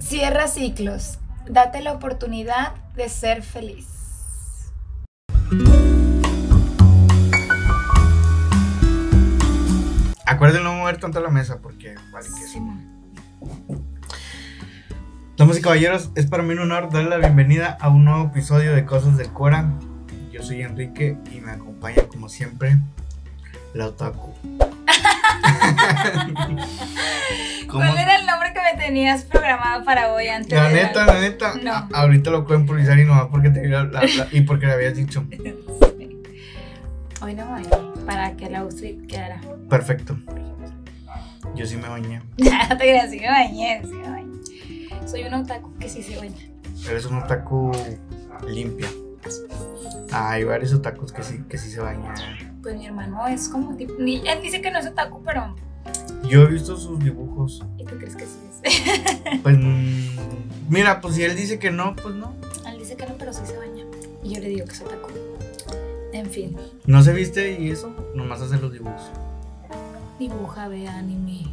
Cierra ciclos. Date la oportunidad de ser feliz. Acuérdense no mover tanto la mesa porque vale que sí. Damas y caballeros, es para mí un honor darle la bienvenida a un nuevo episodio de Cosas del Cora. Yo soy Enrique y me acompaña como siempre la Otaku. ¿Cuál era el nombre que me tenías programado para hoy antes? La neta, la neta, No. a- ahorita lo puedo improvisar y nomás porque te la- la- y porque le habías dicho. Hoy no voy, para que la outfit quedara. Perfecto. Yo sí me bañé. no te creas, sí me bañé, sí me bañé. Soy un otaku que sí se baña. Eres un otaku limpia. Hay varios otakus que sí, que sí se bañan. Pues mi hermano es como tipo. ni- él dice que no es otaku, pero. Yo he visto sus dibujos. ¿Y tú crees que sí es? Pues mm, mira, pues si él dice que no, pues no. él dice que no, pero sí se baña. Y yo le digo que es otaku. En fin, No se viste y eso, nomás hace los dibujos. dibuja, ve anime.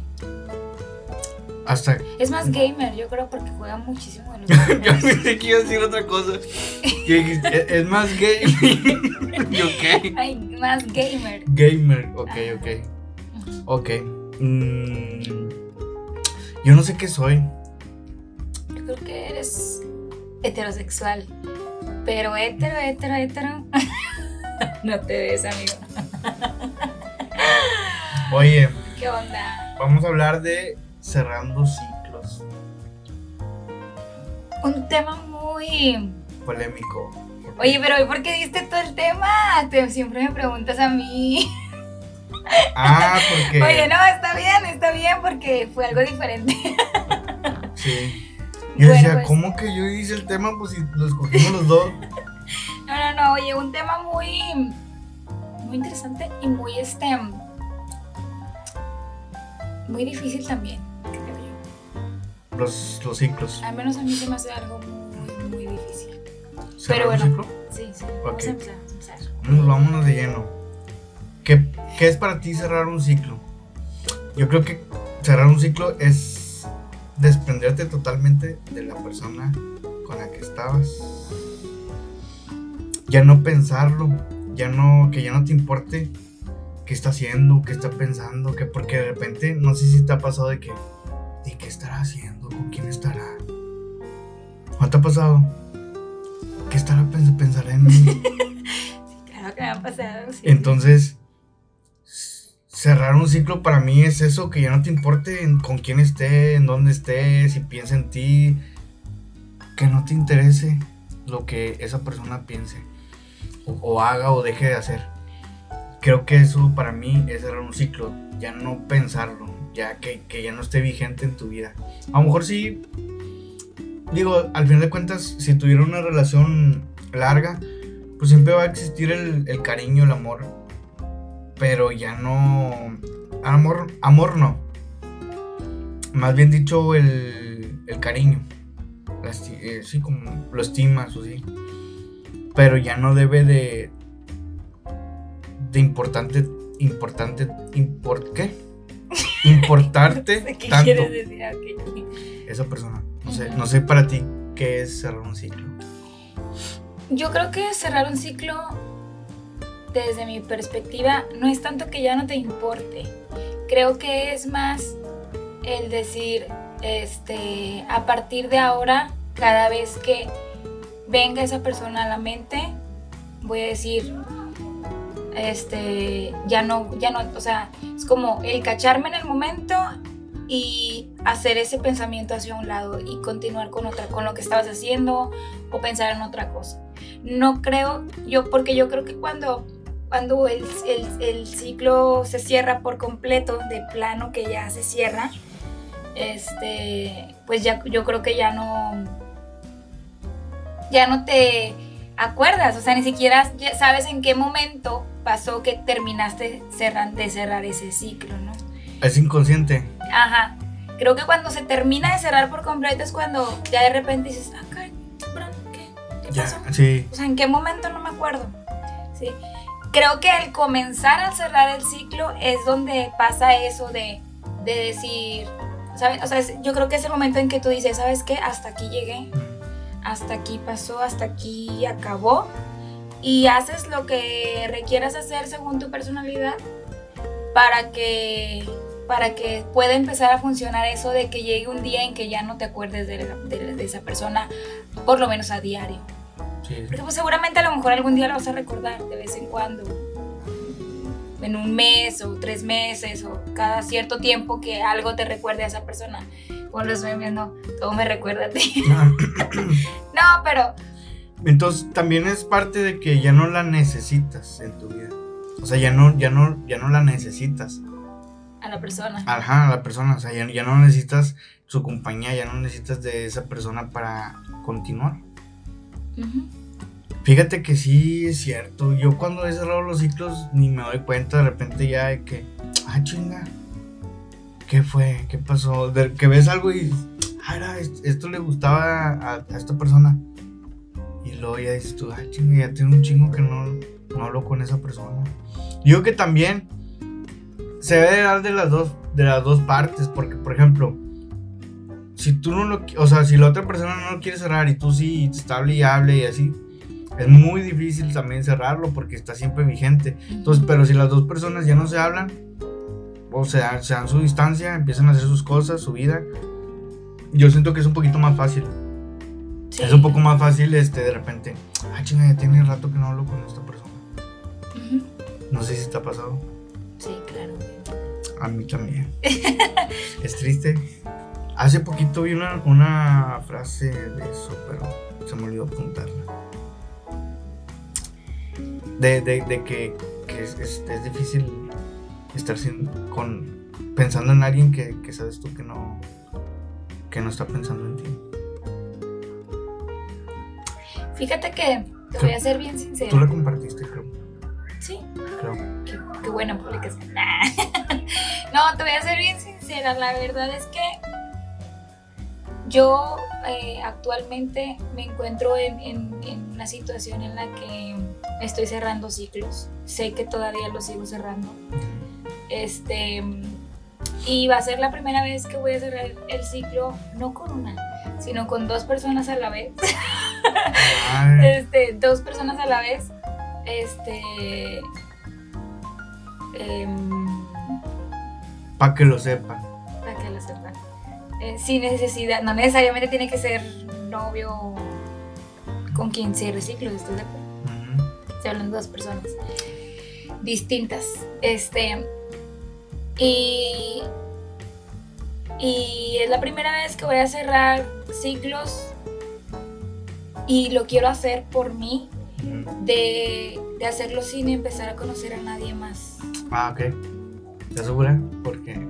Hasta Es más gamer, yo creo, porque juega muchísimo de los yo pensé que iba a decir otra cosa. Que dijiste, "Es- es más gay. Yo qué. Ay, más gamer. Gamer, ok, ok. Ok. Mm, yo no sé qué soy. Yo creo que eres heterosexual. Pero hetero, hetero, hetero. no te ves, amigo. Oye, ¿Qué onda? vamos a hablar de cerrando ciclos. Un tema muy. Polémico. Oye, pero ¿y por qué diste todo el tema? Te, siempre me preguntas a mí. Ah, porque. Oye, no, está bien, está bien, porque fue algo diferente. Sí. Yo Bueno, decía, pues. ¿cómo que yo hice el tema? Pues si lo escogimos los dos. No, no, no, oye, un tema muy. Muy interesante y muy este. Muy difícil también. Los, los ciclos. Al menos a mí se me hace algo muy, muy difícil. ¿Cerrar bueno. un ciclo? Sí, sí. Ok. Vamos a empezar, vamos a empezar. Vamos, vámonos de lleno. ¿Qué, ¿Qué es para ti cerrar un ciclo? Yo creo que cerrar un ciclo es desprenderte totalmente de la persona con la que estabas. Ya no pensarlo, ya no, que ya no te importe qué está haciendo, qué está pensando, que porque de repente, no sé si te ha pasado de que, ¿y qué estará haciendo? ¿Con quién estará? ¿No te ha pasado? ¿Qué estará pens pensará en mí? Claro que me han pasado, sí. Entonces, cerrar un ciclo para mí es eso, que ya no te importe con quién esté, en dónde esté, si piensa en ti, que no te interese lo que esa persona piense o, o haga o deje de hacer. Creo que eso para mí es cerrar un ciclo, ya no pensarlo, ya que, ya no esté vigente en tu vida. A lo mejor sí, digo, al final de cuentas, si tuviera una relación larga, pues siempre va a existir el, cariño, el amor. Pero ya no. Amor, amor no. Más bien dicho, el, el cariño. Eh, sí, como lo estimas o sí. Pero ya no debe de. De importante. Importante. Import, ¿Qué? Importarte No sé ¿Qué tanto quieres decir? Ok. esa persona. No sé, no sé para ti qué es cerrar un ciclo. Yo creo que cerrar un ciclo, desde mi perspectiva, no es tanto que ya no te importe. Creo que es más el decir, este, a partir de ahora, cada vez que venga esa persona a la mente, voy a decir, este, ya no, ya no, o sea, es como el cacharme en el momento y hacer ese pensamiento hacia un lado y continuar con otra, con lo que estabas haciendo o pensar en otra cosa. No creo, yo, porque yo creo que cuando, cuando el, el- el ciclo se cierra por completo, de plano que ya se cierra, este, pues ya, yo creo que ya no, ya no te acuerdas, o sea, ni siquiera sabes en qué momento pasó que terminaste cerran- de cerrar ese ciclo, ¿no? Es inconsciente. Ajá. Creo que cuando se termina de cerrar por completo es cuando ya de repente dices, ah, caray, ¿qué, qué Ya, pasó? sí. O sea, ¿en qué momento no me acuerdo? Sí. Creo que al comenzar a cerrar el ciclo es donde pasa eso de, de decir, ¿sabes? O sea, es- yo creo que es el momento en que tú dices, ¿sabes qué? Hasta aquí llegué, hasta aquí pasó, hasta aquí acabó. Y haces lo que requieras hacer según tu personalidad para que, para que pueda empezar a funcionar eso de que llegue un día en que ya no te acuerdes de, la- de- de esa persona, por lo menos a diario. Sí. Porque pues seguramente a lo mejor algún día lo vas a recordar de vez en cuando. En un mes o tres meses o cada cierto tiempo que algo te recuerde a esa persona. Con los memes, no, todo me recuerda a ti. No, pero Entonces también es parte de que ya no la necesitas en tu vida. O sea, ya no, ya no, ya no la necesitas. a la persona. Ajá, a la persona. O sea, ya, ya no necesitas su compañía, ya no necesitas de esa persona para continuar. Fíjate que sí es cierto. Yo cuando he cerrado los ciclos ni me doy cuenta de repente ya de que, ah, chinga. ¿Qué fue? ¿Qué pasó? De que ves algo y, ah, era, est- esto le gustaba a, a esta persona. Y luego ya dices tú, ah, chinga, ya tiene un chingo que no, no hablo con esa persona. Yo que también se debe de dar de las dos, de las dos partes, porque por ejemplo, si tú no lo, o sea, si la otra persona no lo quiere cerrar y tú sí te está y hable y así, es muy difícil también cerrarlo porque está siempre vigente. Entonces, pero si las dos personas ya no se hablan, o se se dan su distancia, empiezan a hacer sus cosas, su vida, yo siento que es un poquito más fácil. Sí. Es un poco más fácil, este, de repente, ah, chinga, ya tiene rato que no hablo con esta persona. No sé si te ha pasado. Sí, claro. A mí también. es triste. Hace poquito vi una, una frase de eso, pero se me olvidó apuntarla. De, de, de que, que es, es- es difícil estar sin, con, pensando en alguien que, que sabes tú que no, que no está pensando en ti. Fíjate que te voy a ser bien sincera. Tú la compartiste, creo. Sí, creo. qué, qué buena publicación. no, te voy a ser bien sincera. La verdad es que yo eh, actualmente me encuentro en, en- en una situación en la que estoy cerrando ciclos. Sé que todavía los sigo cerrando. Este. Y va a ser la primera vez que voy a cerrar el ciclo, no con una, sino con dos personas a la vez. Este, dos personas a la vez. Este. em, para que lo sepan. para que lo sepan. Eh, sin necesidad, no necesariamente tiene que ser novio con quien cierre ciclos, estoy de acuerdo. Ujú. Estoy hablando de dos personas distintas. Este. Y. Y es la primera vez que voy a cerrar ciclos. Y lo quiero hacer por mí. De, de hacerlo sin empezar a conocer a nadie más. Ah, ok. ¿Estás segura? Porque,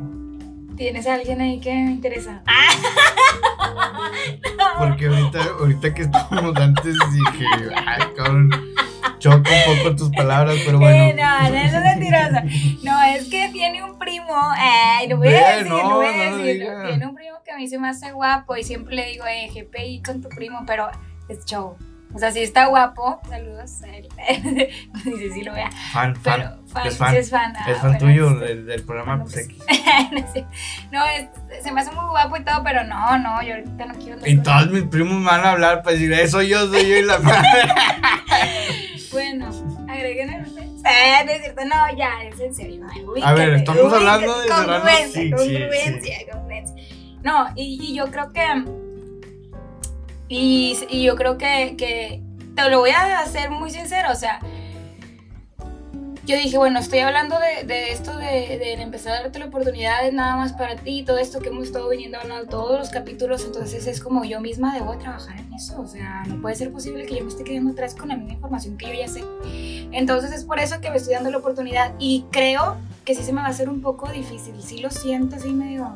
¿Tienes a alguien ahí que me interesa? porque ahorita, ahorita que estábamos antes dije, ay, cabrón, choca un poco tus palabras, pero bueno. Eh, no, no, eso es mentirosa. No, es que tiene un primo. Ay, lo voy a decir, no, lo voy a no decir. Tiene un primo que a mí se me hace guapo y siempre le digo, eh, GPI con tu primo, pero es show. O sea, si está guapo, saludos a él. Dice, sí lo vea. Fan, fan. Pero fan, es fan. sí es fan. ah, es fan bueno, tuyo este, del, del programa pues, pues, X. no, sé. No, es- se me hace muy guapo y todo, pero no, no, yo ahorita no quiero Y todos mis primos me van a hablar para decir, eso yo, soy yo y la. Bueno, agreguen el no es cierto, no, ya, es en serio. A ver, estamos ubícate, hablando de congruencia, sí, sí, congruencia, congruencia. No, y, y yo creo que. Y, y yo creo que, que. Te lo voy a hacer muy sincero, o sea. Yo dije, bueno, estoy hablando de, de esto de, de empezar a darte la oportunidad nada más para ti, todo esto que hemos estado viniendo hablando todos los capítulos, entonces es como yo misma debo de trabajar en eso, o sea, no puede ser posible que yo me esté quedando atrás con la misma información que yo ya sé. Entonces es por eso que me estoy dando la oportunidad y creo que sí se me va a hacer un poco difícil, sí lo siento así medio,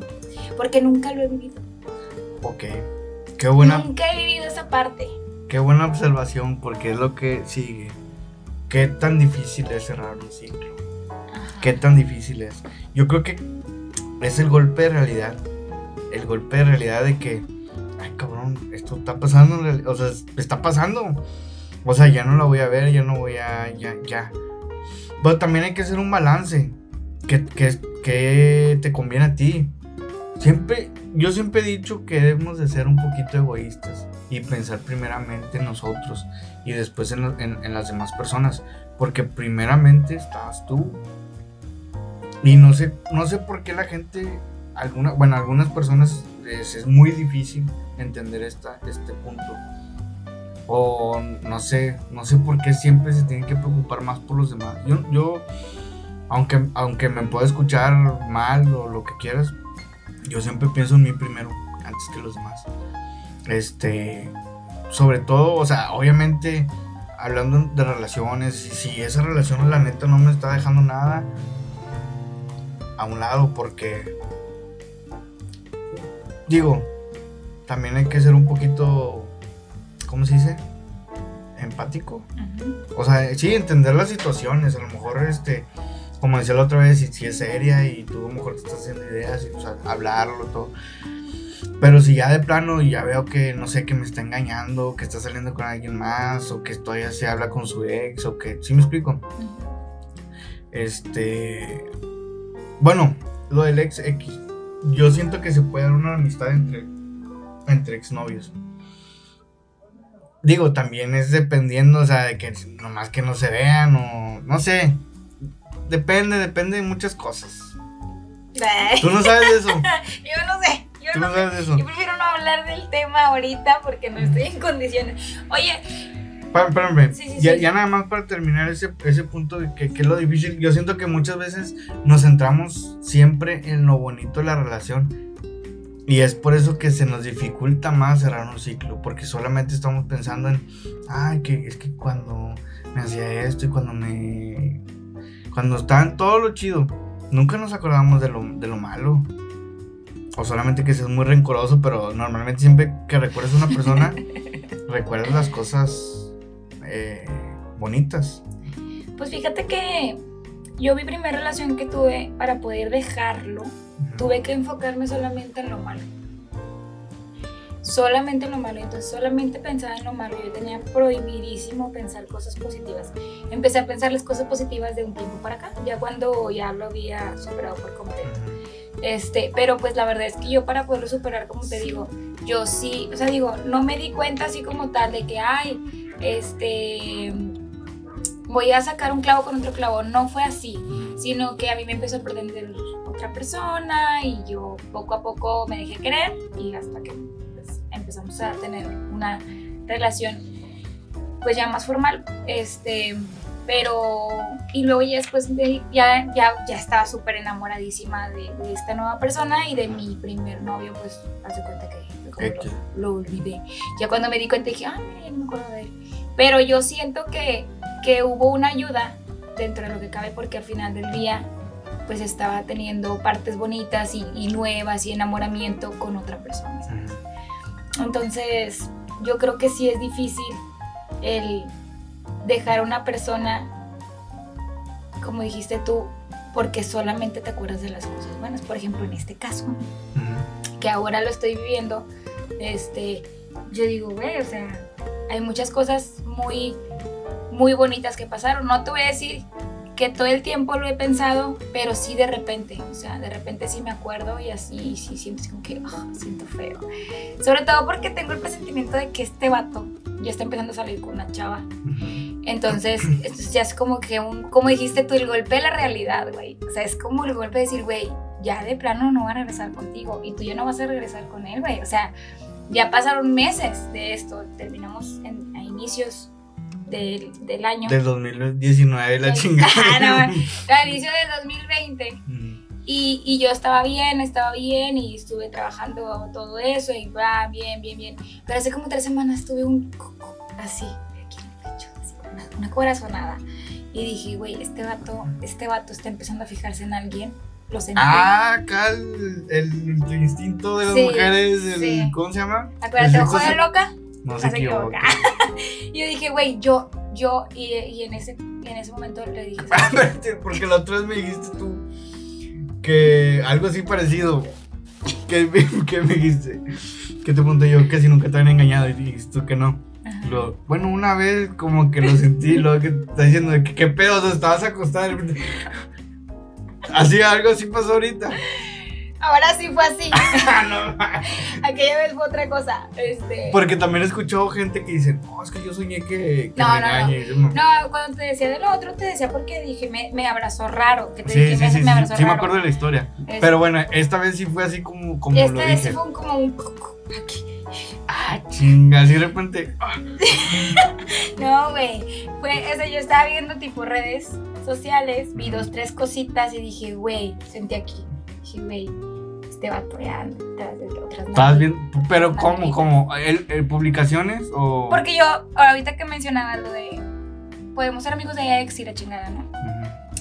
porque nunca lo he vivido, ok. Qué buena, nunca he vivido esa parte. qué buena observación, porque es lo que sigue. Qué tan difícil es cerrar un ciclo. Ajá. ¿Qué tan difícil es? Yo creo que es el golpe de realidad. El golpe de realidad de que, ay cabrón, esto está pasando, o sea, está pasando. O sea, ya no la voy a ver, ya no voy a, ya, ya. Pero también hay que hacer un balance. Que, que, que te conviene a ti. Siempre, yo siempre he dicho que debemos de ser un poquito egoístas y pensar primeramente en nosotros y después en, las demás personas. Porque primeramente estás tú. Y no sé, no sé por qué la gente, alguna, bueno, algunas personas es, muy difícil entender esta, este punto. O no sé, no sé por qué siempre se tienen que preocupar más por los demás. Yo, yo aunque, aunque me pueda escuchar mal o lo que quieras, yo siempre pienso en mí primero, antes que los demás. Este, sobre todo, o sea, obviamente, hablando de relaciones, si esa relación la neta no me está dejando nada a un lado, porque, digo, también hay que ser un poquito, ¿cómo se dice? Empático. O sea, sí, entender las situaciones, a lo mejor, este, como decía la otra vez, si, es seria y tú a lo mejor te estás haciendo ideas, y, o sea, hablarlo, todo. Pero si ya de plano ya veo que, no sé, que me está engañando, que está saliendo con alguien más, o que todavía se habla con su ex, o que, ¿sí me explico? Este, bueno, lo del ex X, yo siento que se puede dar una amistad entre, entre exnovios. Digo, también es dependiendo, o sea, de que nomás que no se vean, o no sé, Depende, depende de muchas cosas. ¿Tú no sabes de eso? yo no sé. Yo no, sabes de eso? Yo prefiero no hablar del tema ahorita porque no estoy en condiciones. Oye. Espérame, ya, nada más para terminar ese, ese punto de que, que, es lo difícil. Yo siento que muchas veces nos centramos siempre en lo bonito de la relación. Y es por eso que se nos dificulta más cerrar un ciclo. Porque solamente estamos pensando en, ay, que es que cuando me hacía esto y cuando me cuando está en todo lo chido, nunca nos acordamos de lo, de lo malo. O solamente que seas muy rencoroso, pero normalmente siempre que recuerdas a una persona, recuerdas las cosas eh, bonitas. Pues fíjate que yo mi primera relación que tuve para poder dejarlo, tuve que enfocarme solamente en lo malo solamente en lo malo, entonces solamente pensaba en lo malo, yo tenía prohibidísimo pensar cosas positivas. Empecé a pensar las cosas positivas de un tiempo para acá, ya cuando ya lo había superado por completo. Este, pero pues la verdad es que yo para poderlo superar, como te digo, yo sí, o sea, digo, no me di cuenta así como tal de que, ay, este, voy a sacar un clavo con otro clavo, no fue así, sino que a mí me empezó a pretender otra persona y yo poco a poco me dejé querer y hasta que empezamos a tener una relación pues ya más formal, este, pero, y luego ya después de, ya, ya, ya estaba súper enamoradísima de, esta nueva persona y de mi primer novio, pues hace cuenta que lo, olvidé. Ya cuando me di cuenta dije, ah, no me acuerdo de él. Pero yo siento que, que hubo una ayuda dentro de lo que cabe porque al final del día pues estaba teniendo partes bonitas y, y nuevas y enamoramiento con otra persona. Entonces, yo creo que sí es difícil el dejar a una persona, como dijiste tú, porque solamente te acuerdas de las cosas buenas. Por ejemplo, en este caso, que ahora lo estoy viviendo, este, yo digo, güey, o sea, hay muchas cosas muy, muy bonitas que pasaron. No te voy a decir que todo el tiempo lo he pensado, pero sí de repente, o sea, de repente sí me acuerdo y así sí siento como que ah, siento feo. Sobre todo porque tengo el presentimiento de que este vato ya está empezando a salir con una chava. Entonces, esto ya es como que un, como dijiste tú, el golpe de la realidad, güey. O sea, es como el golpe de decir, güey, ya de plano no va a regresar contigo y tú ya no vas a regresar con él, güey. O sea, ya pasaron meses de esto, terminamos en, a inicios del, año. Del 2019, la chingada. al inicio del 2020. Y, y, yo estaba bien, estaba bien y estuve trabajando todo eso y va bien, bien, bien. Pero hace como tres semanas tuve un así, aquí en el pecho, así, una, una corazonada. Y dije, güey, este vato, este vato está empezando a fijarse en alguien. Lo sentí. Ah, acá el, el, instinto de las mujeres, el, ¿cómo se llama? Acuérdate, ojo de loca. No se, equivoca. y yo dije, güey, yo, yo, y, y, en, ese, en ese momento le dije. Porque la otra vez me dijiste tú que algo así parecido. Que, que me dijiste. Que te pregunté yo que si nunca te habían engañado y dijiste tú que no. Lo, bueno, una vez como que lo sentí, lo que está diciendo de que qué pedo, o estabas acostada. Así algo así pasó ahorita. Ahora sí fue así. No, Aquella vez fue otra cosa. Este. Porque también he escuchado gente que dice, no, es que yo soñé que, que No, no, regañe". Y yo, no. No, cuando te decía de lo otro, te decía porque dije, me, me abrazó raro. Que te Sí, dije, sí, me, sí, me sí, abrazó sí me raro. acuerdo de la historia. Pero bueno, esta vez sí fue así como, como Esta lo vez sí dije. fue un- como un. Aquí. Ah, chinga, así de repente. ah, No, güey. Fue, o sea, yo estaba viendo tipo redes sociales, vi dos, tres cositas y dije, güey, sentí aquí. Dije, güey, este vato ya de otras morras". bien, pero ¿cómo? ¿Cómo? ¿El, el publicaciones o...? Porque yo, ahorita que mencionaba lo de. Podemos ser amigos de ex y la chingada, ¿no?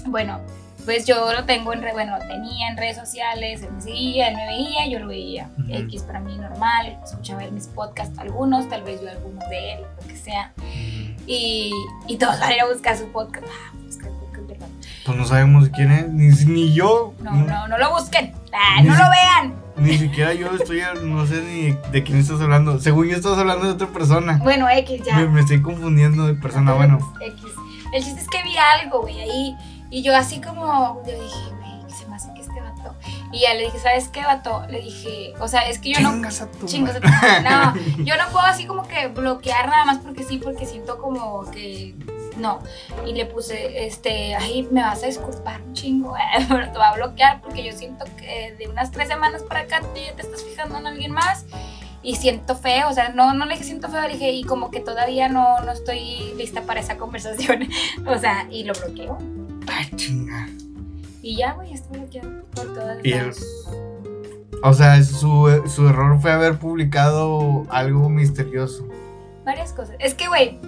Bueno, pues yo lo tengo en redes, bueno, lo tenía en redes sociales, él me seguía, él me veía, yo lo veía. X para mí normal, escuchaba él mis podcasts, algunos, tal vez yo algunos de él, lo que sea. Y, y todos van a ir a buscar su podcast. Pues no sabemos quién es, ni, ni yo. No, no, no lo busquen. Ah, no si- lo vean. Ni siquiera yo estoy, no sé ni de quién estás hablando. Según yo estás hablando de otra persona. Bueno, X ya. Me, me estoy confundiendo de persona, bueno. X. El chiste es que vi algo, güey, ahí. Y yo así como, yo dije, güey, ¿qué se me hace que este vato? Y ya le dije, ¿sabes qué, vato? Le dije, o sea, es que yo no... Chingas a tu Chingos de madre. No, yo no puedo así como que bloquear nada más porque sí, porque siento como que no. Y le puse, este, ay, me vas a disculpar un chingo, eh, pero te va a bloquear porque yo siento que de unas tres semanas para acá tú ya te estás fijando en alguien más y siento feo, o sea, no, no le dije siento feo, le dije, y como que todavía no, no estoy lista para esa conversación, o sea, y lo bloqueó. Ay, chinga. Y ya, güey, está bloqueado por todas las... O sea, su, su error fue haber publicado algo misterioso. Varias cosas. Es que, güey,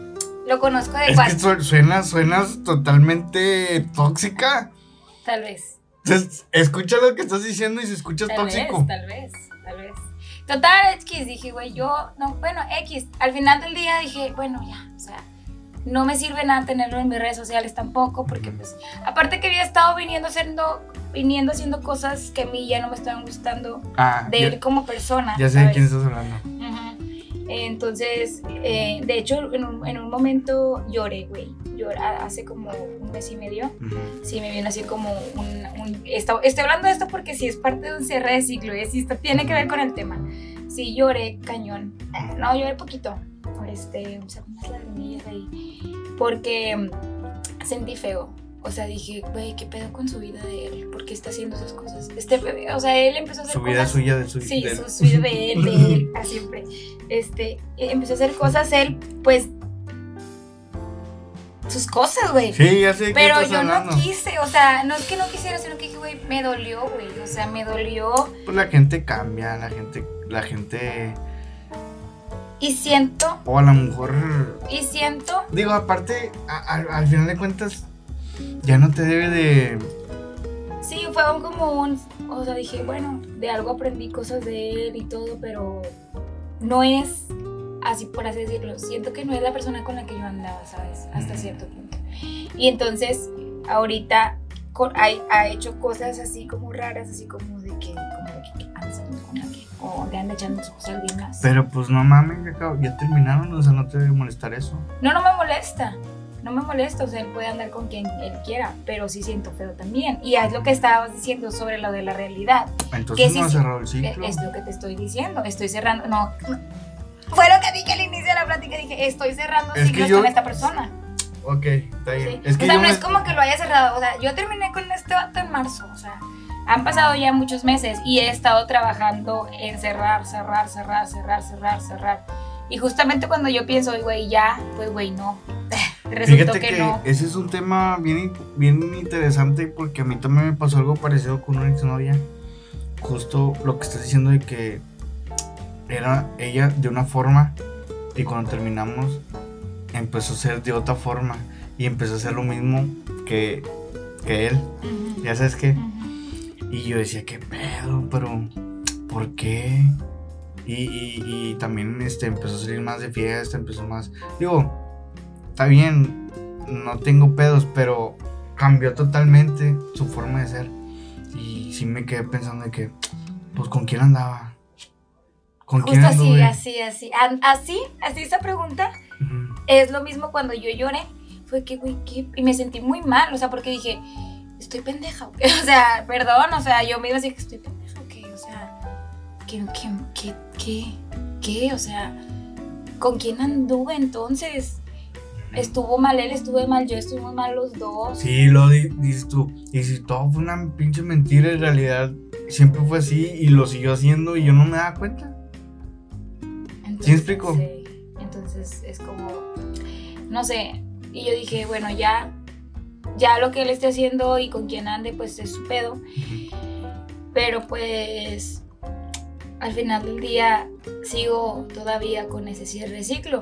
lo conozco de Es que su- suena, suenas totalmente tóxica. tal vez. Entonces, escucha lo que estás diciendo y si escuchas Tal tóxico. vez, tal vez, tal vez. Total, X, dije, güey, yo, no, bueno, X. Al final del día dije, bueno, ya, o sea, no me sirve nada tenerlo en mis redes sociales tampoco, porque pues, aparte que había estado viniendo haciendo, viniendo haciendo cosas que a mí ya no me estaban gustando Ah, de ya, él como persona. ya sé de quién estás hablando. Ujú. Entonces, eh, de hecho, en un, en un momento lloré, güey. Lloré hace como un mes y medio. Ujú. Sí, me viene así como un... un- esto- estoy hablando de esto porque sí es parte de un cierre de ciclo y sí esto tiene que ver con el tema. Sí, lloré cañón. No, lloré poquito. Este, o sea, unas lagrimillas ahí. Porque mm, sentí feo. O sea, dije, güey, ¿qué pedo con su vida de él? ¿Por qué está haciendo esas cosas? Este bebé, o sea, él empezó a hacer Su vida suya de su Sí, del- su, su vida de él, de él, a siempre. Este, eh, empezó a hacer cosas él, pues... Sus cosas, güey. Sí, ya sé de Pero yo hablando. no quise, o sea, no es que no quisiera, sino que dije, güey, me dolió, güey. O sea, me dolió. Pues la gente cambia, la gente, la gente, Y siento, o a lo mejor, y siento, digo, aparte, a- a- al final de cuentas, ya no te debe de, sí, fue un- como un. O sea, dije, bueno, de algo aprendí cosas de él y todo, pero no es así por así decirlo. Siento que no es la persona con la que yo andaba, ¿sabes? Hasta cierto punto. Y entonces, ahorita con- ha, ha hecho cosas así como raras, así como de que, como de que, con alguien, o le anda echando sus cosas alguien más. pero pues no mames, ya, ya terminaron, o sea, no te debe molestar eso. No, no me molesta. No me molesta, o sea, él puede andar con quien él quiera, pero sí siento feo también. Y es lo que estabas diciendo sobre lo de la realidad. Entonces sí, no sí, cerrado el Es, ciclo. es lo que te estoy diciendo. Estoy cerrando. No. Fue lo que dije al inicio de la plática. Dije, estoy cerrando Es que ciclos yo- con esta persona. Ok, está bien. ¿sí? Es que o sea, yo no me- es como que lo haya cerrado. O sea, yo terminé con este vato en marzo. O sea, han pasado ya muchos meses y he estado trabajando en cerrar, cerrar, cerrar, cerrar, cerrar, cerrar. Y justamente cuando yo pienso, güey, ya, pues, güey, no. Resultó Fíjate que, que, no. ese es un tema bien, bien interesante porque a mí también me pasó algo parecido con una exnovia. Justo lo que estás diciendo de que era ella de una forma y cuando terminamos empezó a ser de otra forma y empezó a hacer lo mismo que, que él. Ya sabes qué. Y yo decía, ¿qué pedo? Pero, ¿por qué? Y, y- y también este, empezó a salir más de fiesta, empezó más... Digo, está bien, no tengo pedos, pero cambió totalmente su forma de ser. Y sí me quedé pensando de que, pues, ¿con quién andaba? ¿Con quién Justo así, anduve? así, así. An- Así, así esa pregunta Ujú. es lo mismo cuando yo lloré. Fue que, güey, ¿qué? Y me sentí muy mal, o sea, porque dije, estoy pendeja. güey. O sea, perdón, o sea, yo misma dije, estoy pendeja, ¿o ¿qué? ¿qué, qué, qué? O sea, ¿con quién anduve entonces? Estuvo mal él, estuve mal yo, estuvimos mal los dos. Sí, lo di- dices tú. Y si todo fue una pinche mentira, en realidad siempre fue así y lo siguió haciendo y yo no me daba cuenta. Entonces, ¿Sí me explico? sí, entonces es como, no sé, y yo dije, bueno, ya, ya lo que él esté haciendo y con quien ande, pues es su pedo. Pero pues al final del día sigo todavía con ese cierre de ciclo.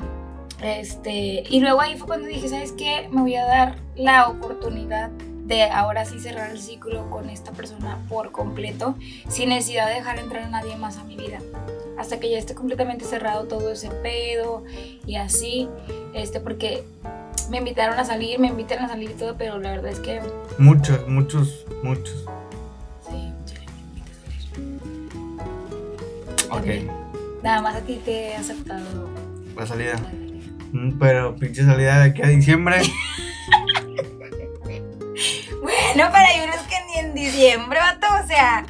Este, y luego ahí fue cuando dije, ¿sabes qué? Me voy a dar la oportunidad de ahora sí cerrar el ciclo con esta persona por completo, sin necesidad de dejar entrar a nadie más a mi vida. Hasta que ya esté completamente cerrado todo ese pedo y así, este, porque me invitaron a salir, me invitan a salir y todo, pero la verdad es que Muchos, muchos, muchos. También. Nada más a ti te he aceptado. la salida. Mm, Pero pinche salida de aquí a diciembre. Bueno, pero hay unos que ni en diciembre, vato, o sea.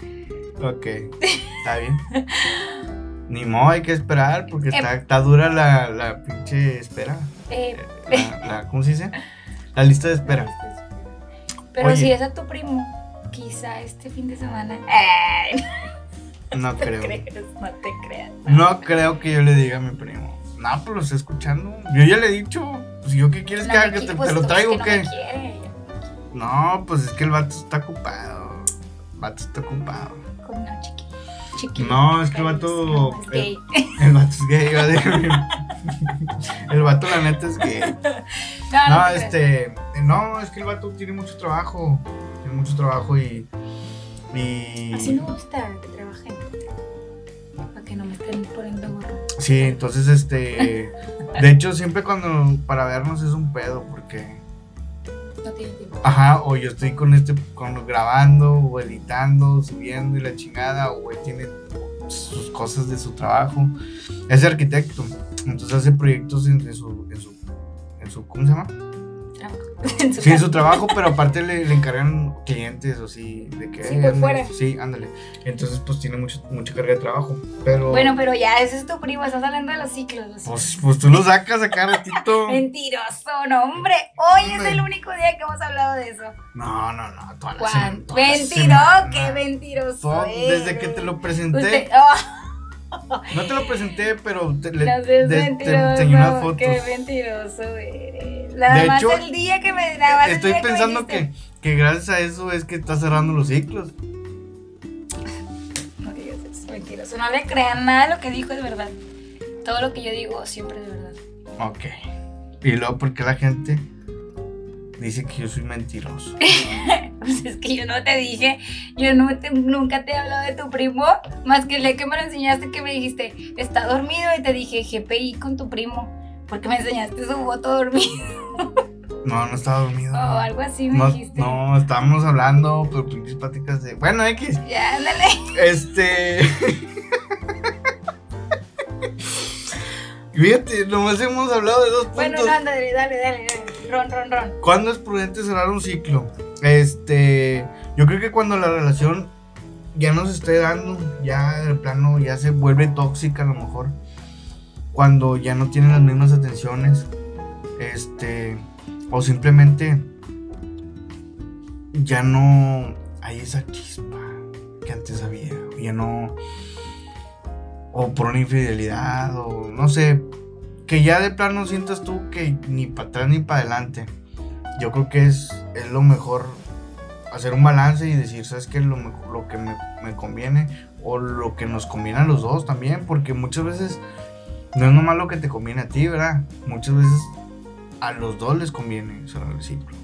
Ok, está bien. Ni modo, hay que esperar porque Em. está, está dura la, la pinche espera. eh, La, la- ¿Cómo se dice? La lista de espera. pero Oye. si es a tu primo, quizá este fin de semana. Ay, No creo. no te creas. No creo que yo le diga a mi primo. No, pues lo estoy escuchando. Yo ya le he dicho. Pues yo qué quieres No que haga, que qui- te, pues, te lo traigo es o que qué. No. No, pues es que el vato está ocupado. El vato está ocupado. Con una. No, es que el vato- es gay. El vato es gay, iba a. El vato, la neta, es gay. No, No, este. No, es que el vato tiene mucho trabajo. Tiene mucho trabajo y. Y. Así me gusta que trabajen. Para que no me estén poniendo gorro. Sí, entonces, este. De hecho, siempre cuando. Para vernos es un pedo, porque. No tiene tiempo. Ajá, o yo estoy con este. Con, grabando, o editando, subiendo y la chingada, o él tiene sus cosas de su trabajo. Es arquitecto, entonces hace proyectos en, en su, en su. En su. ¿Cómo se llama? Trabajo. En su Sí, en casa. su trabajo, pero aparte le, le encargan clientes o sí, de que... Sí, "Eh, por ándale". fuera. Sí, ándale. Entonces, pues tiene mucho, mucha carga de trabajo. Pero... Bueno, pero ya, ese es tu primo, estás hablando de los ciclos. los Pues, ciclos. pues tú lo sacas acá ratito. Mentiroso, no, hombre. Hoy es el único día que hemos hablado de eso. No, no, no. Toda la Juan, sema- toda la semana. qué mentiroso. Todo- desde que te lo presenté. Usted, oh, No te lo presenté, pero te, le- no seas de- te mentiroso, enseñé unas fotos. qué mentiroso eres. Nada De más hecho, el día que me el Estoy día pensando que, que gracias a eso es que estás cerrando los ciclos. No digas eso, mentiroso. No le crean nada de lo que dijo es verdad. Todo lo que yo digo siempre es verdad. Ok. Y luego, porque la gente dice que yo soy mentiroso? Pues es que yo no te dije, yo no te- nunca te he hablado de tu primo, más que el que me lo enseñaste que me dijiste, está dormido y te dije GPI con tu primo, porque me enseñaste su foto dormido No, no estaba dormido. o algo así me No, dijiste. no, estábamos hablando, pero pinches pláticas de. Bueno, X. Ya, ándale. Este. Fíjate, nomás hemos hablado de dos puntos. Bueno, no, ándale, dale, dale, dale. Ron. ¿Cuándo es prudente cerrar un ciclo? Este. Yo creo que cuando la relación ya no se esté dando, ya de plano ya se vuelve tóxica a lo mejor. Cuando ya no tienen las mismas atenciones. Este. O simplemente ya no hay esa chispa que antes había. Ya no. O por una infidelidad, o no sé. Que ya de plano sientas tú que ni para atrás ni para adelante. Yo creo que es, es lo mejor hacer un balance y decir, ¿sabes qué? Lo, lo que me, me conviene o lo que nos conviene a los dos también, porque muchas veces no es nomás lo que te conviene a ti, ¿verdad? Muchas veces a los dos les conviene cerrar el ciclo.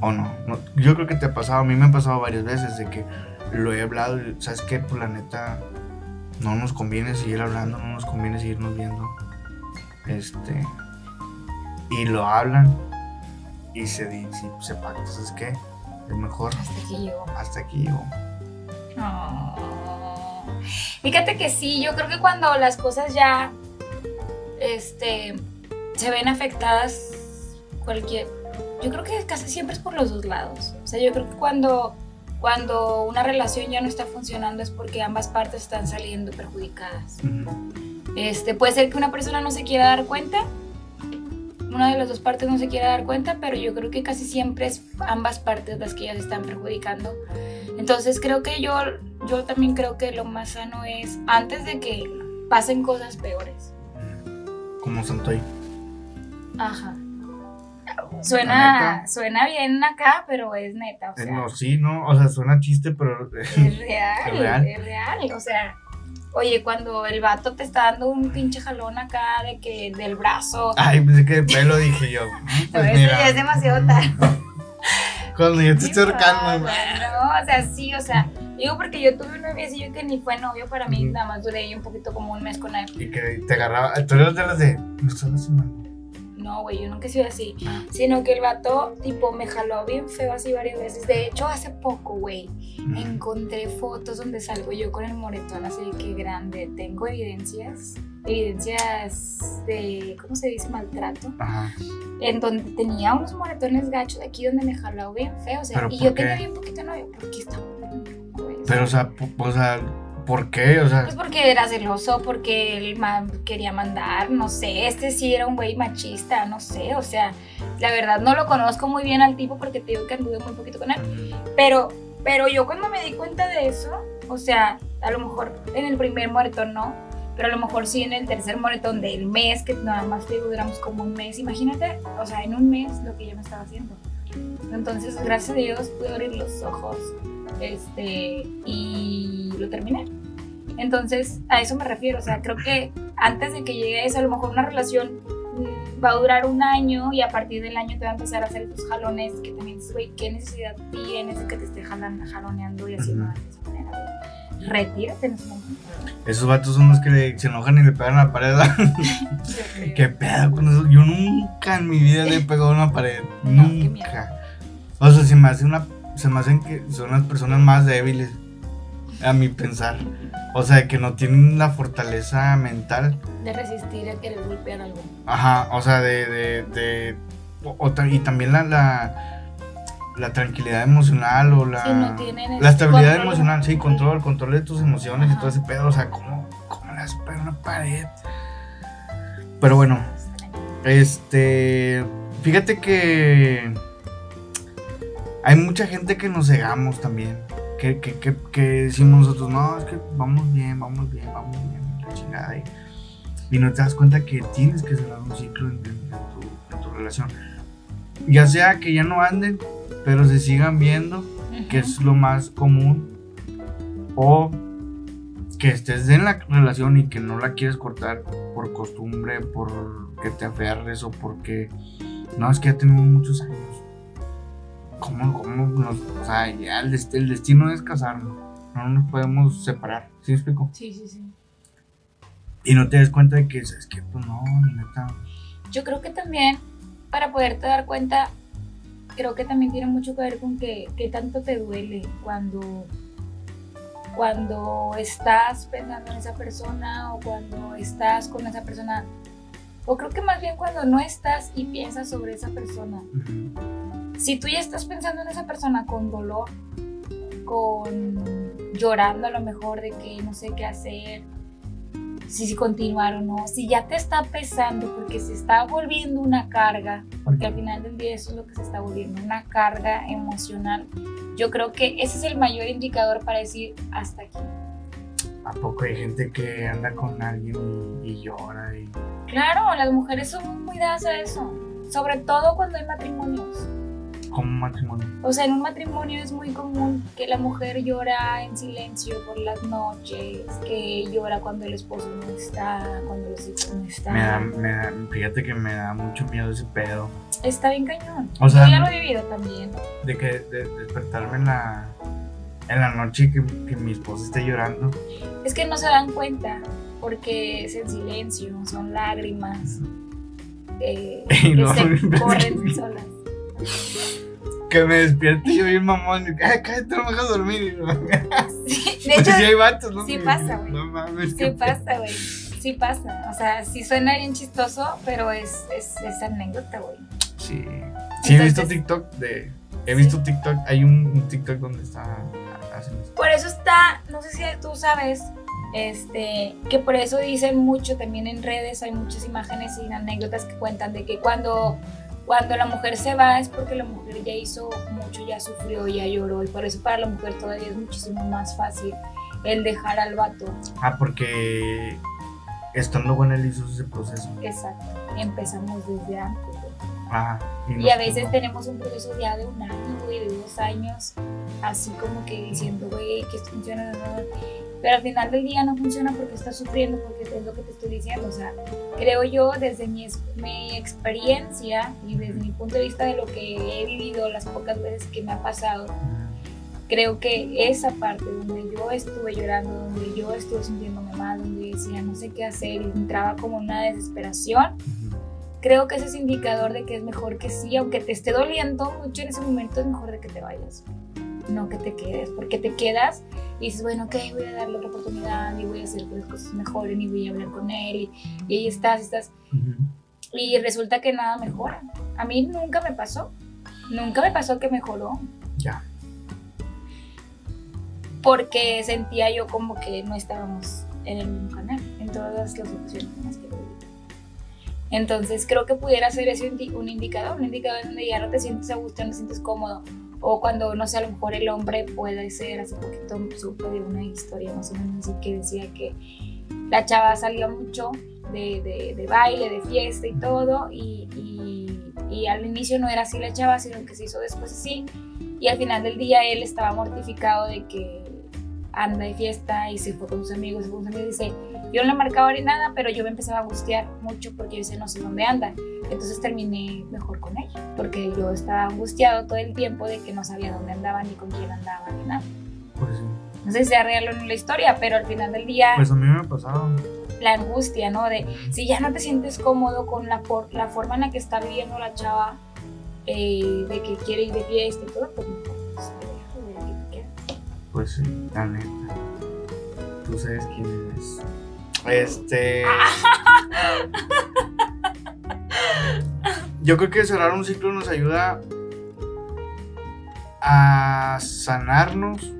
¿O no? Yo creo que te ha pasado, a mí me ha pasado varias veces de que lo he hablado ¿sabes qué? Pues la neta, no nos conviene seguir hablando, no nos conviene seguirnos viendo. Este. Y lo hablan y se dice, se pacta, ¿sabes qué? Es mejor Hasta aquí llegó. hasta aquí yo. No. Fíjate que sí, yo creo que cuando las cosas ya este se ven afectadas cualquier yo creo que casi siempre es por los dos lados. O sea, yo creo que cuando cuando una relación ya no está funcionando es porque ambas partes están saliendo perjudicadas. Ujú. Este, puede ser que una persona no se quiera dar cuenta, una de las dos partes no se quiera dar cuenta, pero yo creo que casi siempre es ambas partes las que ya se están perjudicando. Entonces creo que yo, yo también creo que lo más sano es antes de que pasen cosas peores. Como Santoy. Ajá. Suena, suena bien acá, pero es neta, o Eh, sea, no, sí, no, o sea, suena chiste, pero es real, Es real. es real, o sea, oye, cuando el vato te está dando un pinche jalón acá de que del brazo, Ay, pensé que de pelo dije yo. mm, Pues mira. ya es demasiado tarde. Cuando yo te estoy No, ahorcando. No, o sea, sí, o sea, digo porque yo tuve un noviecillo que ni fue novio para mí, nada más duré ahí un poquito como un mes con él. Y que te agarraba. Tú eras de las de. Me estás lastimando. No, güey, yo nunca he sido así. Ah. Sino que el vato, tipo, me jaló bien feo así varias veces. De hecho, hace poco, güey, encontré fotos donde salgo yo con el moretón así que grande. Tengo evidencias, evidencias de, ¿cómo se dice? Maltrato. Ajá. En donde tenía unos moretones gachos de aquí donde me jaló bien feo. O sea, ¿Pero y yo qué? tenía bien poquito novio. Porque estaba muy loco, güey. Pero, o sea, o sea, ¿por qué? O sea, Pues porque era celoso, porque él quería mandar, no sé, este sí era un güey machista, no sé, o sea, la verdad no lo conozco muy bien al tipo porque te digo que anduve muy poquito con él, pero, pero yo cuando me di cuenta de eso, o sea, a lo mejor en el primer moretón no, pero a lo mejor sí en el tercer moretón del mes, que nada más te duramos como un mes, imagínate, o sea, en un mes lo que yo me estaba haciendo. Entonces, gracias a Dios pude abrir los ojos este, y lo terminé. Entonces, a eso me refiero. O sea, creo que antes de que llegue eso, a lo mejor una relación mm, va a durar un año y a partir del año te va a empezar a hacer estos jalones que también dices, güey, ¿qué necesidad tienes de que te esté jalan, jaloneando y haciendo de esa manera? Retírate en ese momento. esos vatos son los que le- se enojan y le pegan a la pared. ¿Qué pedo con eso? Yo nunca en mi vida le he pegado a una pared. No, nunca. O sea, se me hace una. Se me hacen que son las personas más débiles. A mi pensar. O sea, que no tienen la fortaleza mental. De resistir a querer golpear algo. Ajá, o sea, de. de, de- o- o ta- y también la, la. la tranquilidad emocional o la. Si no tienen la este estabilidad control. emocional, sí, control, control de tus emociones y todo ese pedo. O sea, ¿cómo, cómo le vas a pegar a una pared? Pero bueno, este. Fíjate que. Hay mucha gente que nos cegamos también. Que, que, que, que decimos nosotros, no, es que vamos bien, vamos bien, vamos bien, la chingada. Y, y no te das cuenta que tienes que cerrar un ciclo en, en- tu, en tu relación. Ya sea que ya no anden, pero se sigan viendo, que es lo más común. O que estés en la relación y que no la quieres cortar por costumbre, por que te aferres o porque no es que ya tenemos muchos años. ¿Cómo, cómo nos, o sea, ya el, dest- el destino es casarnos, no nos podemos separar, ¿sí me explico? Sí, sí, sí. Y no te das cuenta de que es que pues no, ni neta. Yo creo que también, para poderte dar cuenta, creo que también tiene mucho que ver con que, qué tanto te duele cuando, cuando estás pensando en esa persona o cuando estás con esa persona. O creo que más bien cuando no estás y piensas sobre esa persona. Ujú. Si tú ya estás pensando en esa persona con dolor, con llorando a lo mejor de que no sé qué hacer, si, si continuar o no, si ya te está pesando porque se está volviendo una carga, porque al final del día eso es lo que se está volviendo, una carga emocional, yo creo que ese es el mayor indicador para decir hasta aquí. ¿A poco hay gente que anda con alguien y, y llora? Y... Claro, las mujeres somos muy dadas a eso, sobre todo cuando hay matrimonios. Como un matrimonio. O sea, en un matrimonio es muy común que la mujer llora en silencio por las noches, que llora cuando el esposo no está, cuando los hijos no están. Me da, me da- fíjate que me da mucho miedo ese pedo. Está bien cañón. O sea, Yo ya lo he vivido también. De que de, despertarme en la, en la noche y que, que mi esposa esté llorando. Es que no se dan cuenta porque es en silencio, son lágrimas eh, que luego- se corren solas. Que me despierte yo bien mamón. y Ay, cállate, no me dejas dormir. Sí, de Pues hecho, sí hay vatos, ¿no? sí pasa, güey. No mames. sí pasa, güey. Sí pasa. O sea, sí suena bien chistoso, pero es, es, es anécdota, güey. Sí. Sí, he visto TikTok de, He visto TikTok, hay un, un TikTok donde está haciendo. Por eso está, no sé si tú sabes, este, que por eso dicen mucho también en redes, hay muchas imágenes y anécdotas que cuentan de que cuando, cuando la mujer se va es porque la mujer ya hizo mucho, ya sufrió, ya lloró, y por eso para la mujer todavía es muchísimo más fácil el dejar al vato. Ah, porque estando con él hizo ese proceso. Exacto, empezamos desde antes. güey. Ah, Y a veces tenemos un proceso ya de un año, güey, de dos años, así como que diciendo, güey, que esto funciona, no, no. Pero al final del día no funciona porque estás sufriendo, porque es lo que te estoy diciendo, o sea, creo yo desde mi, mi experiencia y desde mi punto de vista de lo que he vivido las pocas veces que me ha pasado, creo que esa parte donde yo estuve llorando, donde yo estuve sintiéndome mal, donde decía no sé qué hacer y entraba como una desesperación, creo que ese es indicador de que es mejor que sí, aunque te esté doliendo mucho en ese momento, es mejor de que te vayas. No que te quedes, porque te quedas y dices, bueno, ok, voy a darle otra oportunidad y voy a hacer que las cosas mejoren y voy a hablar con él y, y ahí estás, estás. Y resulta que nada mejora. A mí nunca me pasó. Nunca me pasó que mejoró. Ya. Porque sentía yo como que no estábamos en el mismo canal, en todas las ocasiones en las que lo. Entonces creo que pudiera ser ese un indicador, un indicador donde ya no te sientes a gusto, no te sientes cómodo. O cuando, no sé, a lo mejor el hombre puede ser, hace poquito supe de una historia más o menos así que decía que la chava salió mucho de, de- de baile, de fiesta y todo, y, y- y al inicio no era así la chava, sino que se hizo después así, y al final del día él estaba mortificado de que anda de fiesta y se fue con sus amigos, se fue con sus amigos, y dice, yo no le marcaba ni nada, pero yo me empezaba a angustiar mucho porque yo decía, no sé dónde anda. Entonces terminé mejor con ella, porque yo estaba angustiado todo el tiempo de que no sabía dónde andaba, ni con quién andaba, ni nada. Pues sí. No sé si sea real o no la historia, pero al final del día Pues a mí me ha pasado. la angustia, ¿no? De si ya no te sientes cómodo con la, por- la forma en la que está viviendo la chava, eh, de que quiere ir de fiesta y todo, pues mejor pues, te dejo de que te quedes. Pues sí, la neta. Tú sabes quién eres. Este. Yo creo que cerrar un ciclo nos ayuda a sanarnos,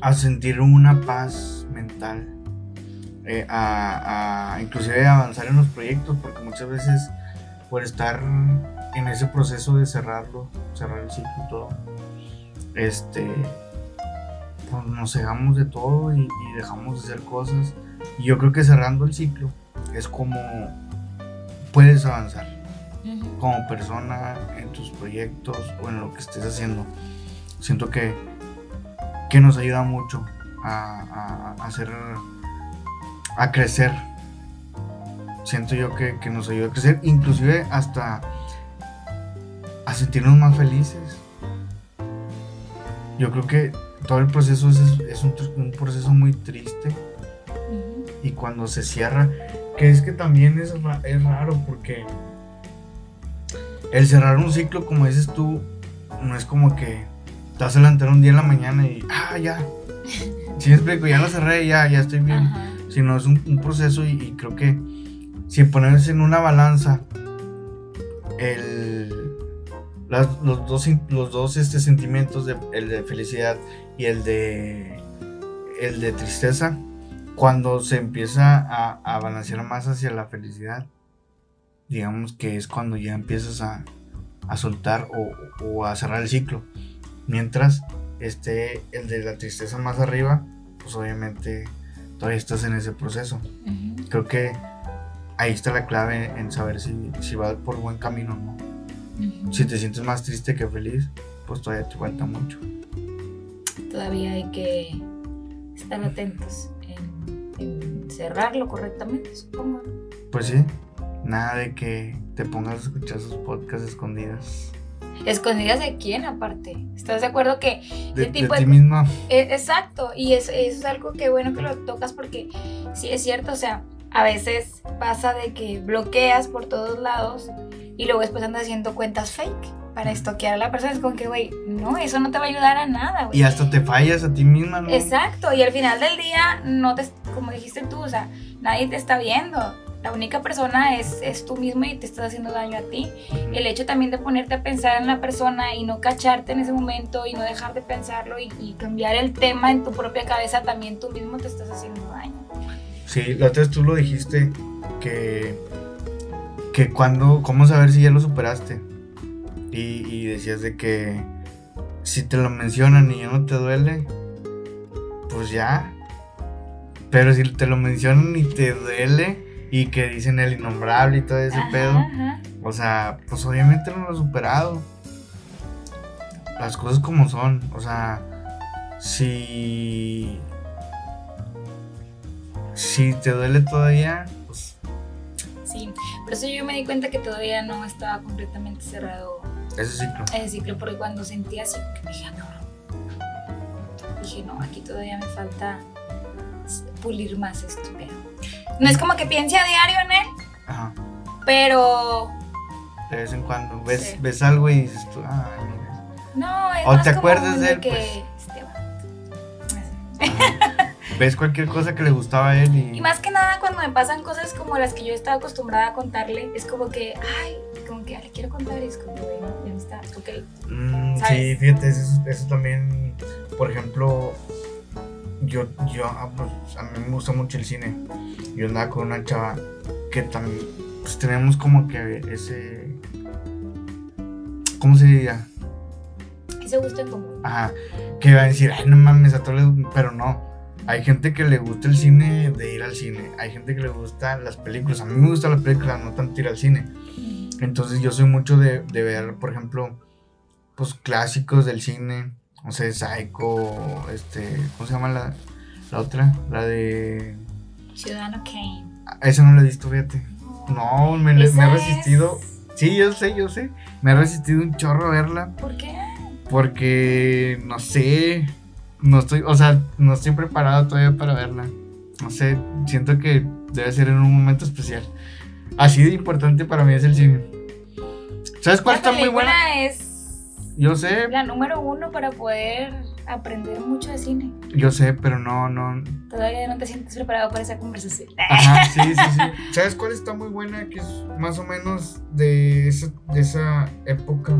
a sentir una paz mental, eh, a, a inclusive avanzar en los proyectos, porque muchas veces por estar en ese proceso de cerrarlo, cerrar el ciclo y todo, este, pues nos cegamos de todo y, y dejamos de hacer cosas. Y yo creo que cerrando el ciclo es como puedes avanzar como persona en tus proyectos o en lo que estés haciendo. Siento que, que nos ayuda mucho a, a- a hacer, a crecer. Siento yo que, que nos ayuda a crecer, inclusive hasta a sentirnos más felices. Yo creo que todo el proceso es, es un, proceso muy triste. Y cuando se cierra, que es que también es, es raro porque el cerrar un ciclo, como dices tú, no es como que te vas a levantar un día en la mañana y, ah, ya, si me explico, ya lo cerré, ya, ya estoy bien, Ajá. sino es un, un proceso y, y creo que si pones en una balanza el, las- los dos, los dos este, sentimientos, de, el de felicidad y el de, el de tristeza, cuando se empieza a, a balancear más hacia la felicidad, digamos que es cuando ya empiezas a, a soltar o, o a cerrar el ciclo. Mientras esté el de la tristeza más arriba, pues obviamente todavía estás en ese proceso. Creo que ahí está la clave en saber si, si vas por buen camino o no. Si te sientes más triste que feliz, pues todavía te falta mucho. Todavía hay que estar atentos en, en cerrarlo correctamente, supongo. Pues sí, nada de que te pongas a escuchar sus podcasts escondidas. ¿Escondidas de quién aparte? ¿Estás de acuerdo que De, Ese tipo de ti misma. Eh, Exacto, y es- eso es algo que bueno que lo tocas porque sí es cierto, o sea, a veces pasa de que bloqueas por todos lados y luego después andas haciendo cuentas fake para estoquear a la persona. Es como que, güey, no, eso no te va a ayudar a nada, güey. Y hasta te fallas a ti misma, ¿no? Exacto, y al final del día, no te, como dijiste tú, o sea, nadie te está viendo. la única persona es, es tú mismo y te estás haciendo daño a ti. El hecho también de ponerte a pensar en la persona y no cacharte en ese momento y no dejar de pensarlo y, y cambiar el tema en tu propia cabeza, también tú mismo te estás haciendo daño. Sí, la otra vez tú lo dijiste que, que cuando, ¿cómo saber si ya lo superaste? Y, y decías de que si te lo mencionan y ya no te duele, pues ya. Pero si te lo mencionan y te duele y que dicen el innombrable y todo ese Ajá, pedo, ajá. o sea, pues obviamente no lo he superado. Las cosas como son, o sea, si si te duele todavía, pues Sí, por eso yo me di cuenta que todavía no estaba completamente cerrado ese ciclo. ese ciclo, porque cuando sentí así, que dije, ah, cabrón. Dije, no, aquí todavía me falta pulir más esto. pero No es como que piense a diario en él, Ajá. pero De vez en cuando ves, Sí. ves algo y dices tú, ah, mira. no, es O más te como acuerdas de él, que pues. este ves cualquier cosa que le gustaba a él y, Y más que nada cuando me pasan cosas como las que yo estaba acostumbrada a contarle, es como que, ay, que ah, le quiero contar y es como, bueno, ya no está, ok. Mm, sí, fíjate, eso, eso también, por ejemplo, yo, yo, ah, pues, a mí me gusta mucho el cine. Yo andaba con una chava que también, pues tenemos como que ese, ¿cómo se diría? Ese gusto en común. Ajá, que va a decir, ay, no mames, a todos les... Pero no, hay gente que le gusta el cine de ir al cine. Hay gente que le gusta las películas. A mí me gustan las películas, no tanto ir al cine. Entonces yo soy mucho de, de ver, por ejemplo, pues clásicos del cine. No sé, Psycho, este, ¿cómo se llama la, la otra? La de... Ciudadano Kane. Esa no la he visto, fíjate. No, me, me he resistido. es- Sí, yo sé, yo sé. Me he resistido un chorro a verla. ¿Por qué? Porque, no sé, no estoy, o sea, no estoy preparado todavía para verla. No sé, siento que debe ser en un momento especial. Así de importante para mí es el cine. ¿Sabes cuál La está muy buena? es Yo sé, la número uno para poder aprender mucho de cine. yo sé, pero no, no. Todavía no te sientes preparado para esa conversación. Ajá, sí, sí, sí. ¿Sabes cuál está muy buena? Que es más o menos de esa, de esa época.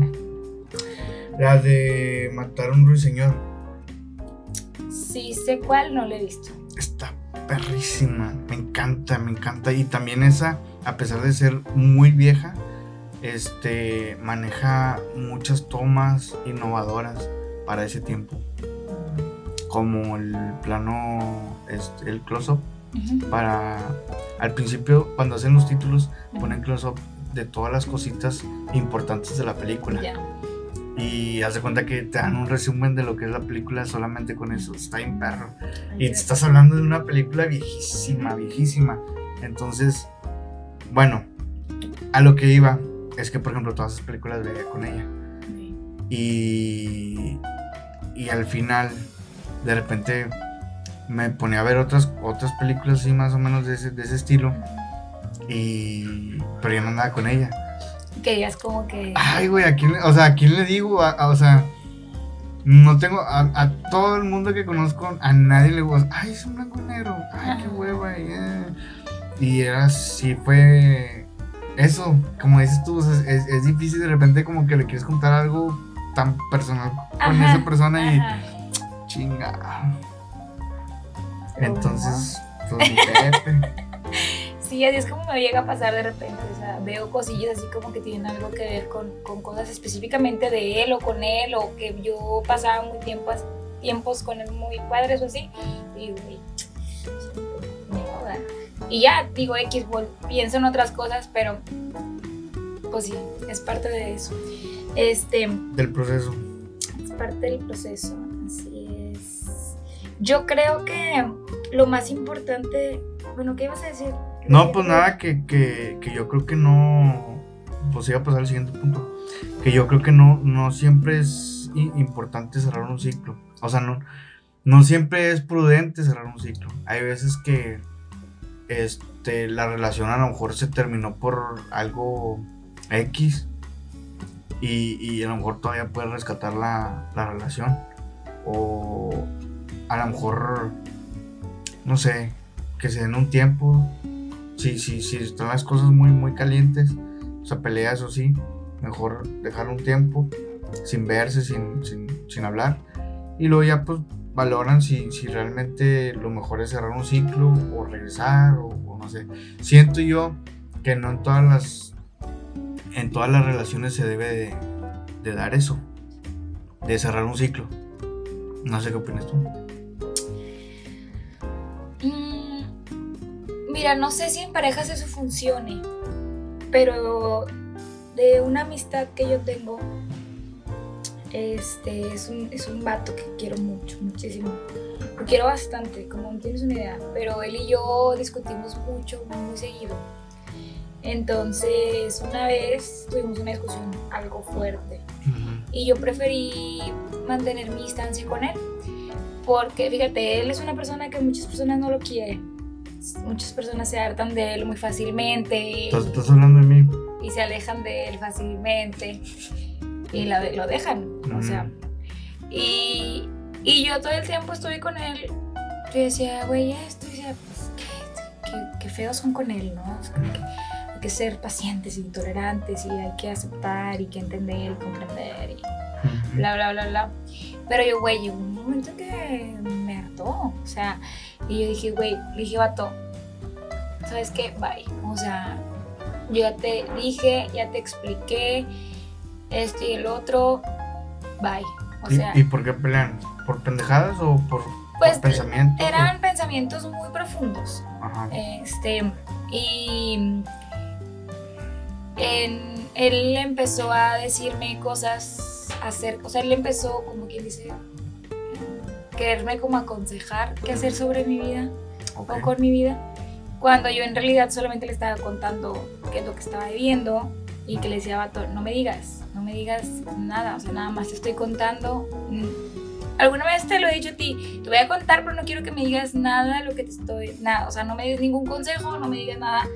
La de matar a un ruiseñor. Sí sé cuál, no lo he visto. está perrísima. Me encanta, me encanta. Y también esa, a pesar de ser muy vieja, este maneja muchas tomas innovadoras para ese tiempo. Como el plano, este, el close-up. Para. Al principio, cuando hacen los títulos, ponen close-up de todas las cositas importantes de la película. Y haz de cuenta que te dan un resumen de lo que es la película solamente con eso. Está bien perro. Y te estás hablando de una película viejísima, viejísima. Entonces, bueno, a lo que iba es que, por ejemplo, todas esas películas veía con ella. Y, y al final, de repente, me ponía a ver otras, otras películas así más o menos de ese, de ese estilo. Y, pero yo no andaba con ella. Querías como que. Ay, güey, ¿a quién, le- o sea, ¿a quién le digo? A- a- o sea, no tengo, a, a todo el mundo que conozco, a nadie le gusta, ay, es un blanco y negro, ay, qué hueva, y, eh". y era así, fue eso, como dices tú, o sea, es, es difícil de repente como que le quieres contar algo tan personal con Ajá, esa persona y Ajá. chinga. Pero Entonces, pues mi Pepe. Sí, así es como me llega a pasar de repente. O sea, veo cosillas así como que tienen algo que ver con, con cosas específicamente de él o con él, o que yo pasaba muy tiempos, tiempos con él muy padres o así. Y. Y ya, digo, X, pienso en otras cosas, pero pues sí, es parte de eso. Este, del proceso. es parte del proceso, así es. Yo creo que lo más importante, bueno, ¿qué ibas a decir? No, pues nada, que, que, que yo creo que no. Pues iba a pasar al siguiente punto. Que yo creo que no, no siempre es importante cerrar un ciclo. O sea, no, no siempre es prudente cerrar un ciclo. Hay veces que este, la relación a lo mejor se terminó por algo X. Y, y a lo mejor todavía puedes rescatar la, la relación. O a lo mejor, no sé, que se den un tiempo Si, si, si están las cosas muy, muy calientes, o sea, peleas o sí, mejor dejar un tiempo sin verse, sin, sin, sin hablar. Y luego ya pues valoran si, si realmente lo mejor es cerrar un ciclo o regresar o, o no sé. Siento yo que no en todas las en todas las relaciones se debe de, de dar eso, de cerrar un ciclo. No sé qué opinas tú. Mira, no sé si en parejas eso funcione, pero de una amistad que yo tengo, este es un, es un vato que quiero mucho, muchísimo. Lo quiero bastante, como no tienes una idea, pero él y yo discutimos mucho, muy seguido. Entonces, una vez tuvimos una discusión algo fuerte y yo preferí mantener mi distancia con él. Porque, fíjate, él es una persona que muchas personas no lo quieren. Muchas personas se hartan de él muy fácilmente. Y, ¿Estás, estás hablando de mí? y se alejan de él fácilmente. Y la lo dejan. O sea. Y, y yo todo el tiempo estuve con él. Yo decía, güey, esto. Y decía, pues, qué, qué- qué feos son con él, ¿no? O sea, como que hay que ser pacientes y tolerantes y hay que aceptar y que entender y comprender y bla, bla, bla, bla. Pero yo, güey, llegó un momento que me hartó. O sea, y yo dije, güey, le dije, vato, ¿sabes qué? Bye. O sea, yo ya te dije, ya te expliqué esto y el otro. Bye. O ¿Y- sea, ¿Y, por qué pelean? ¿Por pendejadas o por, por Pues, pensamientos? eran pensamientos muy profundos. Ajá. Este, y en- él empezó a decirme cosas hacer, o sea, él empezó como quien dice, quererme como aconsejar qué hacer sobre mi vida ok. o con mi vida, cuando yo en realidad solamente le estaba contando qué es lo que estaba viviendo y que le decía, vato, no me digas, no me digas nada, o sea, nada más te estoy contando. mm, Alguna vez te lo he dicho a ti, te voy a contar, pero no quiero que me digas nada de lo que te estoy, nada, o sea, no me des ningún consejo, no me digas nada,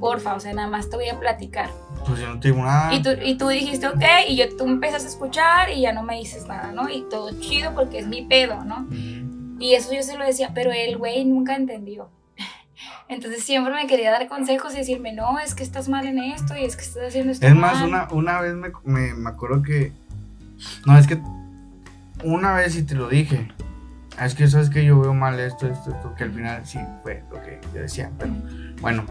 porfa, o sea, nada más te voy a platicar. Pues yo no te digo nada. Y tú, y tú dijiste, ok, y yo, tú empezaste a escuchar y ya no me dices nada, ¿no? Y todo chido porque es mi pedo, ¿no? Ujú. Y eso yo se lo decía, pero el güey nunca entendió. Entonces siempre me quería dar consejos y decirme, no, es que estás mal en esto y es que estás haciendo esto Es más, mal". una, una vez me, me, me acuerdo que. No, es que. Una vez sí te lo dije. "Ah, Es que sabes que yo veo mal esto, esto, esto. Que al final sí fue lo que yo decía. Pero bueno,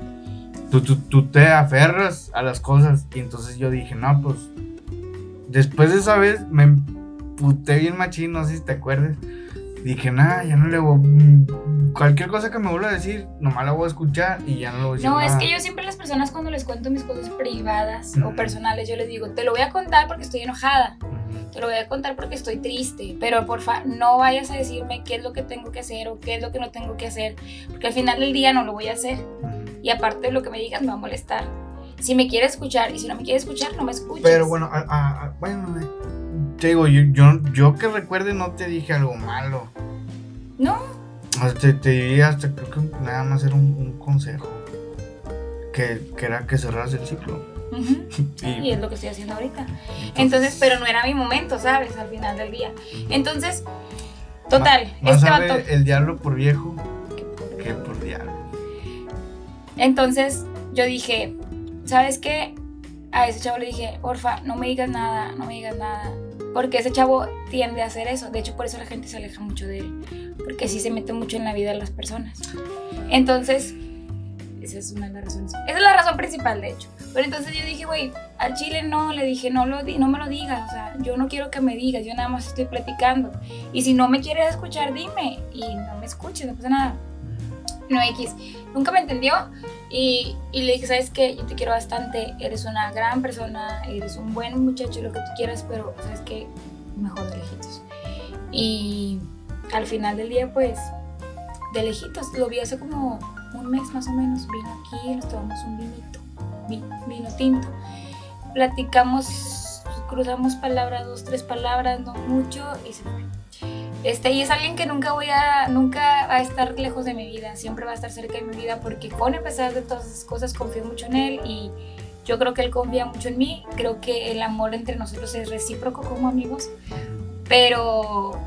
tú, tú, tú te aferras a las cosas. Y entonces yo dije, no, pues. Después de esa vez me emputé bien machín, no sé si te acuerdas. Dije, nada, ya no le voy. mm, Cualquier cosa que me vuelva a decir, nomás la voy a escuchar y ya no le voy a decir No, es nada. que yo siempre a las personas cuando les cuento mis cosas privadas o Ujú. personales, yo les digo, te lo voy a contar porque estoy enojada, Ujú. te lo voy a contar porque estoy triste, pero porfa, no vayas a decirme qué es lo que tengo que hacer o qué es lo que no tengo que hacer, porque al final del día no lo voy a hacer. Ujú. Y aparte de lo que me digas me va a molestar. Si me quieres escuchar y si no me quieres escuchar, no me escuches. Pero bueno, a- a- a- bueno, te digo, yo, yo, yo que recuerde no te dije algo malo. No, sea, te, te diría hasta creo que nada más era un, un consejo. Que, que era que cerraras el ciclo. Y, y es lo que estoy haciendo ahorita. Entonces, pero no era mi momento, ¿sabes? Al final del día. Entonces, total, Más este vato. el diablo por viejo que por diablo. Entonces, yo dije, ¿sabes qué? A ese chavo le dije, porfa, no me digas nada, no me digas nada. Porque ese chavo tiende a hacer eso. De hecho, por eso la gente se aleja mucho de él. Porque sí se mete mucho en la vida de las personas. Entonces, esa es una de las razones. Esa es la razón principal, de hecho. Pero entonces yo dije, güey, al chile no, le dije, no, lo di- no me lo digas. O sea, yo no quiero que me digas, yo nada más estoy platicando. Y si no me quieres escuchar, dime. Y no me escuches, no pasa nada. No X. Nunca me entendió. Y, le dije, ¿sabes qué? Yo te quiero bastante. Eres una gran persona, eres un buen muchacho, lo que tú quieras, pero ¿sabes qué? Mejor de lejitos. Y al final del día, pues, de lejitos. Lo vi hace como un mes más o menos. Vino aquí, nos tomamos un vinito, vi- vino tinto. Platicamos, cruzamos palabras, dos, tres palabras, no mucho, y se fue. Este, y es alguien que nunca voy a, nunca va a estar lejos de mi vida, siempre va a estar cerca de mi vida porque con a pesar de todas esas cosas confío mucho en él y yo creo que él confía mucho en mí, creo que el amor entre nosotros es recíproco como amigos, pero,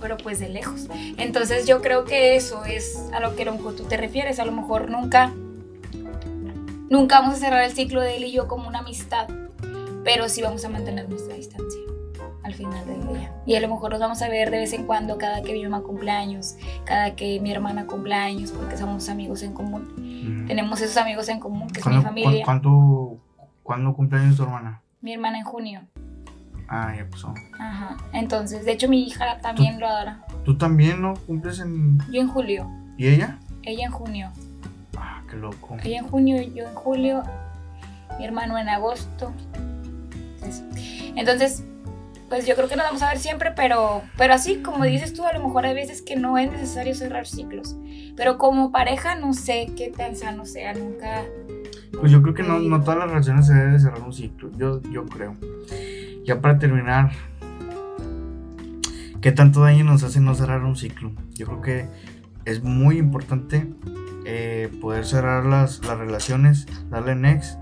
pero pues de lejos. Entonces yo creo que eso es a lo que mejor tú te refieres, a lo mejor nunca nunca vamos a cerrar el ciclo de él y yo como una amistad, pero sí vamos a mantener nuestra distancia al final del día. Y a lo mejor nos vamos a ver de vez en cuando cada que mi mamá cumpleaños, cada que mi hermana cumpleaños, porque somos amigos en común. Tenemos esos amigos en común, que es mi familia. ¿Cuánto, ¿Cuándo cumpleaños tu hermana? Mi hermana en junio. Ah, ya pasó. Ajá. Entonces, de hecho, mi hija también lo adora. ¿Tú también no cumples en.? Yo en julio. ¿Y ella? Ella en junio. Ah, qué loco. Ella en junio, yo en julio. Mi hermano en agosto. Entonces, pues yo creo que nos vamos a ver siempre, pero, pero así, como dices tú, a lo mejor hay veces que no es necesario cerrar ciclos. Pero como pareja, no sé qué tan sano sea, nunca. Pues yo creo que no, no todas las relaciones se deben cerrar un ciclo, yo, yo creo. Ya para terminar, ¿qué tanto daño nos hace no cerrar un ciclo? Yo creo que es muy importante eh, poder cerrar las, las relaciones, darle next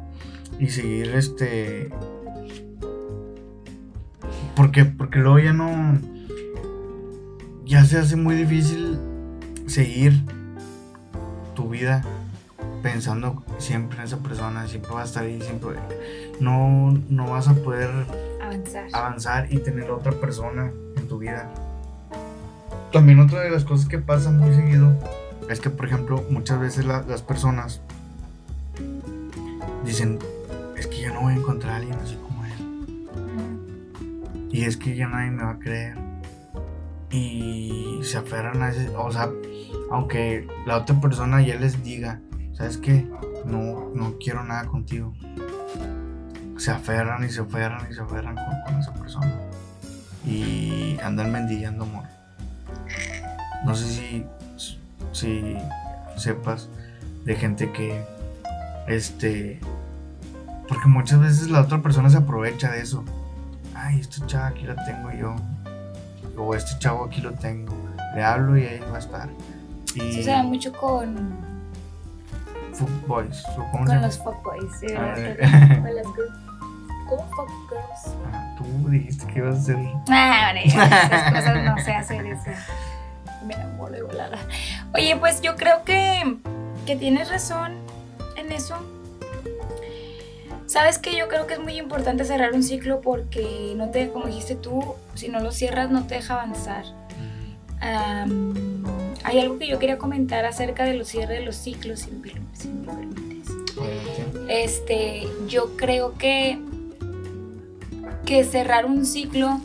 y seguir este porque, porque luego ya no. Ya se hace muy difícil seguir tu vida pensando siempre en esa persona, siempre va a estar ahí, siempre. No, no vas a poder avanzar. avanzar y tener otra persona en tu vida. También otra de las cosas que pasa muy seguido es que, por ejemplo, muchas veces las personas dicen, es que ya no voy a encontrar a alguien así y es que ya nadie me va a creer. Y se aferran a ese, o sea, aunque la otra persona ya les diga, ¿sabes qué? No, no quiero nada contigo. Se aferran y se aferran y se aferran con, esa persona. Y andan mendigando amor. No sé si, si sepas de gente que, este, porque muchas veces la otra persona se aprovecha de eso ay, este chavo aquí lo tengo yo, o este chavo aquí lo tengo, le hablo y ahí va a estar. Y sí, se da mucho con... Fuckboys, ¿cómo con los fuckboys, sí, con las ¿Cómo fuckgirls? Ah, tú dijiste que ibas a hacer... Ah, vale, esas cosas no sé hacer eso. Me enamoro de volada. Oye, pues yo creo que, que tienes razón en eso Sabes que yo creo que es muy importante cerrar un ciclo porque no te, como dijiste tú, si no lo cierras no te deja avanzar. hay algo que yo quería comentar acerca de los cierres de los ciclos, si me, permites. Este, yo creo que, que cerrar un ciclo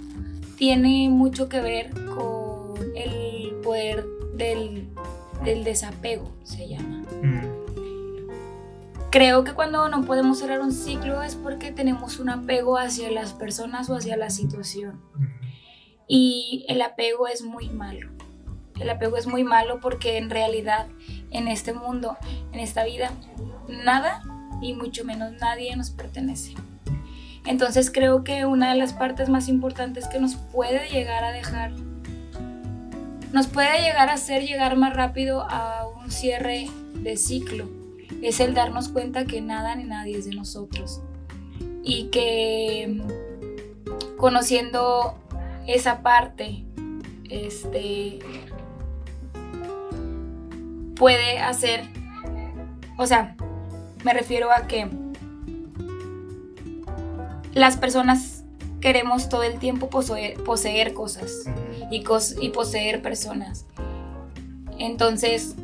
tiene mucho que ver con el poder del, desapego, se llama. Creo que cuando no podemos cerrar un ciclo es porque tenemos un apego hacia las personas o hacia la situación. Y el apego es muy malo. El apego es muy malo porque en realidad en este mundo, en esta vida, nada y mucho menos nadie nos pertenece. Entonces creo que una de las partes más importantes que nos puede llegar a dejar, nos puede llegar a hacer llegar más rápido a un cierre de ciclo es el darnos cuenta que nada ni nadie es de nosotros. Y que conociendo esa parte este puede hacer o sea me refiero a que las personas queremos todo el tiempo poseer, poseer cosas y, y poseer personas. Entonces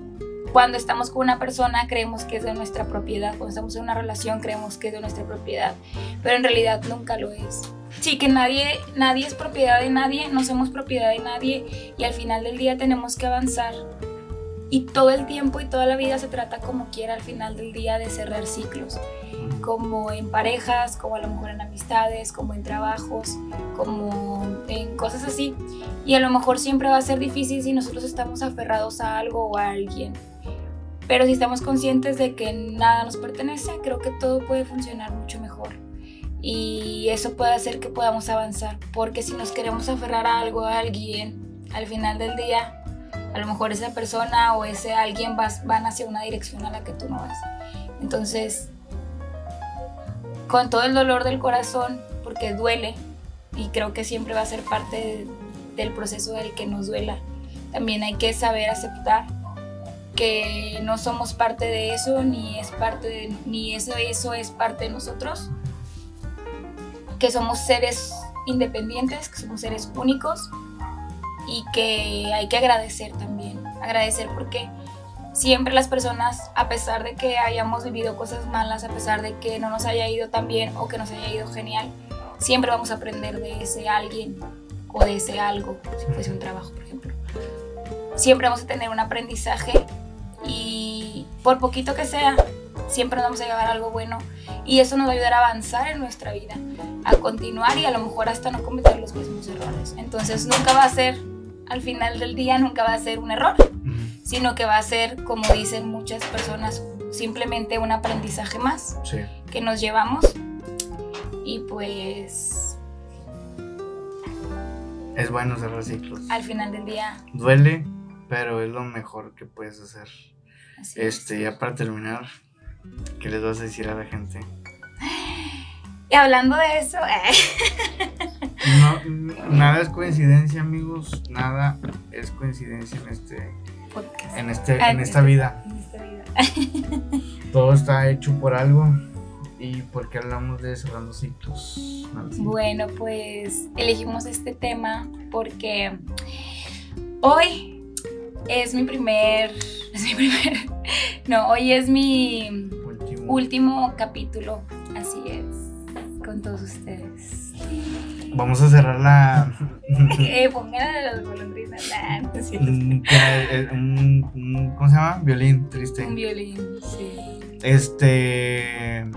cuando estamos con una persona creemos que es de nuestra propiedad, cuando estamos en una relación creemos que es de nuestra propiedad, pero en realidad nunca lo es. Sí, que nadie, nadie es propiedad de nadie, no somos propiedad de nadie y al final del día tenemos que avanzar. Y todo el tiempo y toda la vida se trata como quiera al final del día de cerrar ciclos, como en parejas, como a lo mejor en amistades, como en trabajos, como en cosas así. Y a lo mejor siempre va a ser difícil si nosotros estamos aferrados a algo o a alguien. Pero si estamos conscientes de que nada nos pertenece, creo que todo puede funcionar mucho mejor. Y eso puede hacer que podamos avanzar. Porque si nos queremos aferrar a algo, a alguien, al final del día, a lo mejor esa persona o ese alguien van hacia una dirección a la que tú no vas. Entonces, con todo el dolor del corazón, porque duele, y creo que siempre va a ser parte del proceso del que nos duela, también hay que saber aceptar que no somos parte de eso, ni es parte de, ni eso, eso es parte de nosotros, que somos seres independientes, que somos seres únicos y que hay que agradecer también, agradecer porque siempre las personas, a pesar de que hayamos vivido cosas malas, a pesar de que no nos haya ido tan bien o que nos haya ido genial, siempre vamos a aprender de ese alguien o de ese algo, si fuese un trabajo, por ejemplo. Siempre vamos a tener un aprendizaje y por poquito que sea, siempre nos vamos a llevar algo bueno y eso nos va a ayudar a avanzar en nuestra vida, a continuar y a lo mejor hasta no cometer los mismos errores. Entonces nunca va a ser, al final del día, nunca va a ser un error, sino que va a ser, como dicen muchas personas, simplemente un aprendizaje más que nos llevamos y pues... Es bueno cerrar ciclos. Al final del día. Duele, pero es lo mejor que puedes hacer. Este, ya para terminar, ¿qué les vas a decir a la gente? Y hablando de eso, nada es coincidencia, amigos. Nada es coincidencia en este En, este, ah, en esta vida. En esta vida. Todo está hecho por algo. ¿Y por qué hablamos de cerrando ciclos? Bueno, pues elegimos este tema porque hoy es mi primer. Es mi primer. No, hoy es mi último, capítulo. Así es. Con todos ustedes. Vamos a cerrar la. eh, pongan a las golondrinas. ¿Cómo se llama? Violín, triste. Un violín, sí. Este.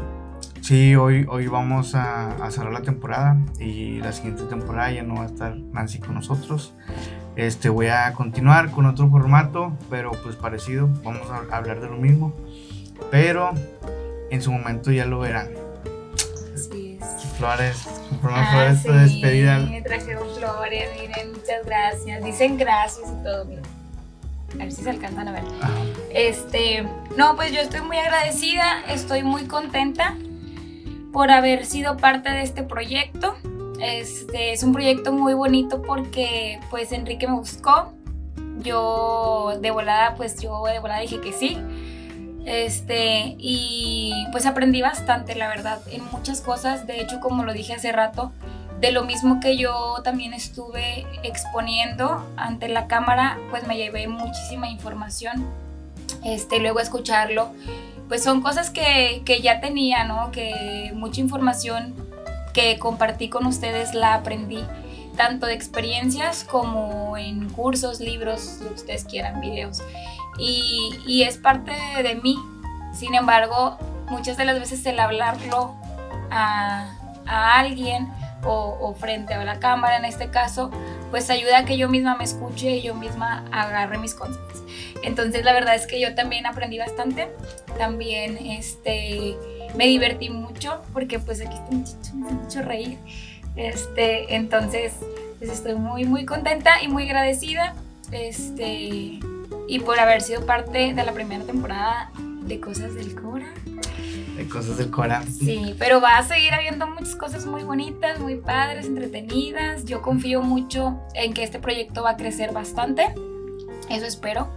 Sí, hoy, hoy vamos a, a, cerrar la temporada y la siguiente temporada ya no va a estar Nancy con nosotros. Este, voy a continuar con otro formato, pero pues parecido. Vamos a hablar de lo mismo, pero en su momento ya lo verán. Así es. Flores, ah, flores de despedida. Me trajeron flores, miren, muchas gracias. Dicen gracias y todo, miren. A ver si se alcanzan a ver. Este, no, pues yo estoy muy agradecida, estoy muy contenta por haber sido parte de este proyecto. Este es un proyecto muy bonito porque pues Enrique me buscó. Yo de volada, pues yo de volada dije que sí. Este, y pues aprendí bastante, la verdad, en muchas cosas. De hecho, como lo dije hace rato, de lo mismo que yo también estuve exponiendo ante la cámara, pues me llevé muchísima información. Este, luego escucharlo pues son cosas que, ya tenía, ¿no? Que mucha información que compartí con ustedes la aprendí, tanto de experiencias como en cursos, libros, lo ustedes quieran, videos. Y, es parte de, mí. Sin embargo, muchas de las veces el hablarlo a, alguien o, o, frente a la cámara en este caso, pues ayuda a que yo misma me escuche y yo misma agarre mis conceptos. Entonces la verdad es que yo también aprendí bastante, también este, me divertí mucho porque pues aquí estoy mucho, me mucho reír. Este, entonces pues estoy muy muy contenta y muy agradecida este, y por haber sido parte de la primera temporada de Cosas del Cora de cosas del Cora. Sí, pero va a seguir habiendo muchas cosas muy bonitas, muy padres, entretenidas. Yo confío mucho en que este proyecto va a crecer bastante. Eso espero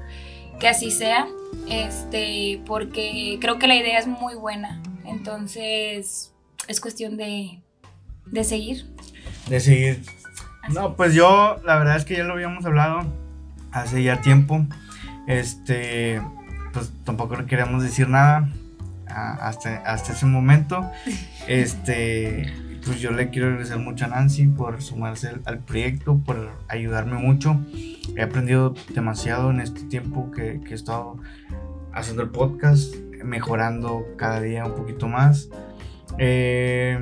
que así sea. Este, porque creo que la idea es muy buena. Entonces, es cuestión de, de seguir. De seguir. No, pues yo, la verdad es que ya lo habíamos hablado hace ya tiempo. Este, pues tampoco queríamos decir nada hasta, hasta ese momento. Este, pues yo le quiero agradecer mucho a Nancy por sumarse al, proyecto, por ayudarme mucho. He aprendido demasiado en este tiempo que, que, he estado haciendo el podcast, mejorando cada día un poquito más. Eh,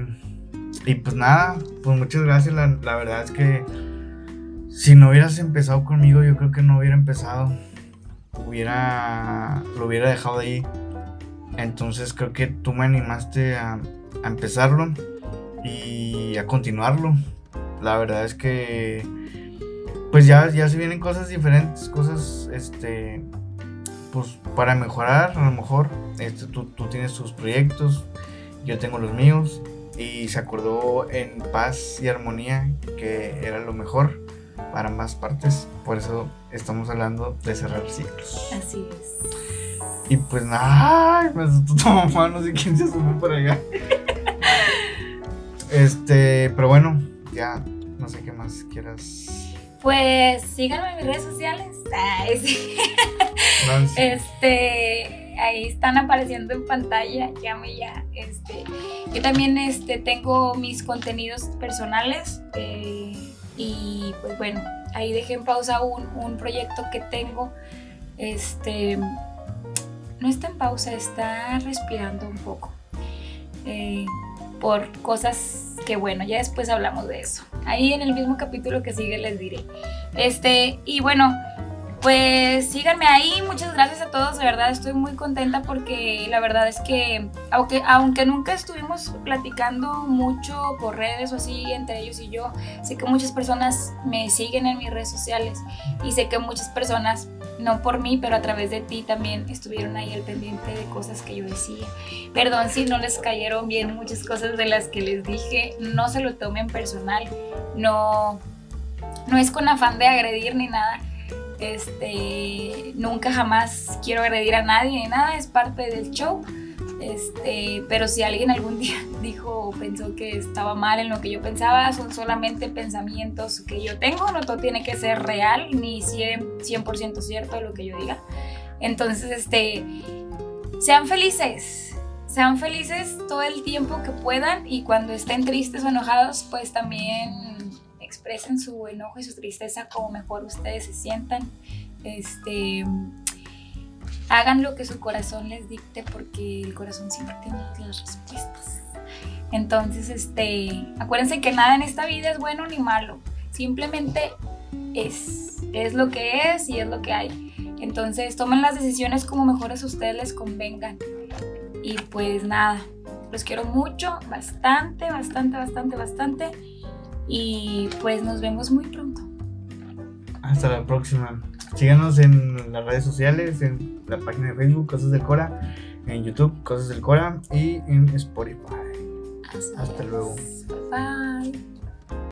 y pues nada, pues muchas gracias. La, la, verdad es que si no hubieras empezado conmigo, yo creo que no hubiera empezado. Hubiera, lo hubiera dejado ahí entonces creo que tú me animaste a, empezarlo y a continuarlo. La verdad es que pues ya, ya se vienen cosas diferentes, cosas este pues para mejorar a lo mejor. Este, tú, tú tienes tus proyectos, yo tengo los míos y se acordó en paz y armonía que era lo mejor. para más partes. Por eso estamos hablando de cerrar ciclos. Así es. Y pues nada, me asustó tu mamá, no sé quién se asomó por allá. este, pero bueno, ya no sé qué más quieras. Pues síganme en mis redes sociales. Ay, sí. Nancy. Este, ahí están apareciendo en pantalla, llame ya. Este, yo también este, tengo mis contenidos personales eh, y pues bueno, ahí dejé en pausa un, un proyecto que tengo. Este, no está en pausa, está respirando un poco. eh, por cosas que bueno, ya después hablamos de eso. Ahí en el mismo capítulo que sigue les diré. Este, y bueno, pues síganme ahí, muchas gracias a todos, de verdad estoy muy contenta porque la verdad es que aunque, aunque nunca estuvimos platicando mucho por redes o así entre ellos y yo, sé que muchas personas me siguen en mis redes sociales y sé que muchas personas, no por mí, pero a través de ti también estuvieron ahí al pendiente de cosas que yo decía. Perdón si no les cayeron bien muchas cosas de las que les dije, no se lo tomen personal, no, no es con afán de agredir ni nada este, nunca jamás quiero agredir a nadie ni nada, es parte del show. Este, pero si alguien algún día dijo o pensó que estaba mal en lo que yo pensaba, son solamente pensamientos que yo tengo, no todo tiene que ser real ni 100%, 100 cierto lo que yo diga. Entonces, este, sean felices, sean felices todo el tiempo que puedan y cuando estén tristes o enojados, pues también expresen su enojo y su tristeza como mejor ustedes se sientan. Este, hagan lo que su corazón les dicte porque el corazón siempre tiene las respuestas. Entonces, este, acuérdense que nada en esta vida es bueno ni malo. Simplemente es, es lo que es y es lo que hay. Entonces, tomen las decisiones como mejores a ustedes les convengan. Y pues nada, los quiero mucho, bastante, bastante, bastante, bastante. Y pues nos vemos muy pronto. Hasta la próxima. Síganos en las redes sociales, en la página de Facebook, Cosas del Cora, en YouTube, Cosas del Cora y en Spotify. Así Hasta es. luego. Bye.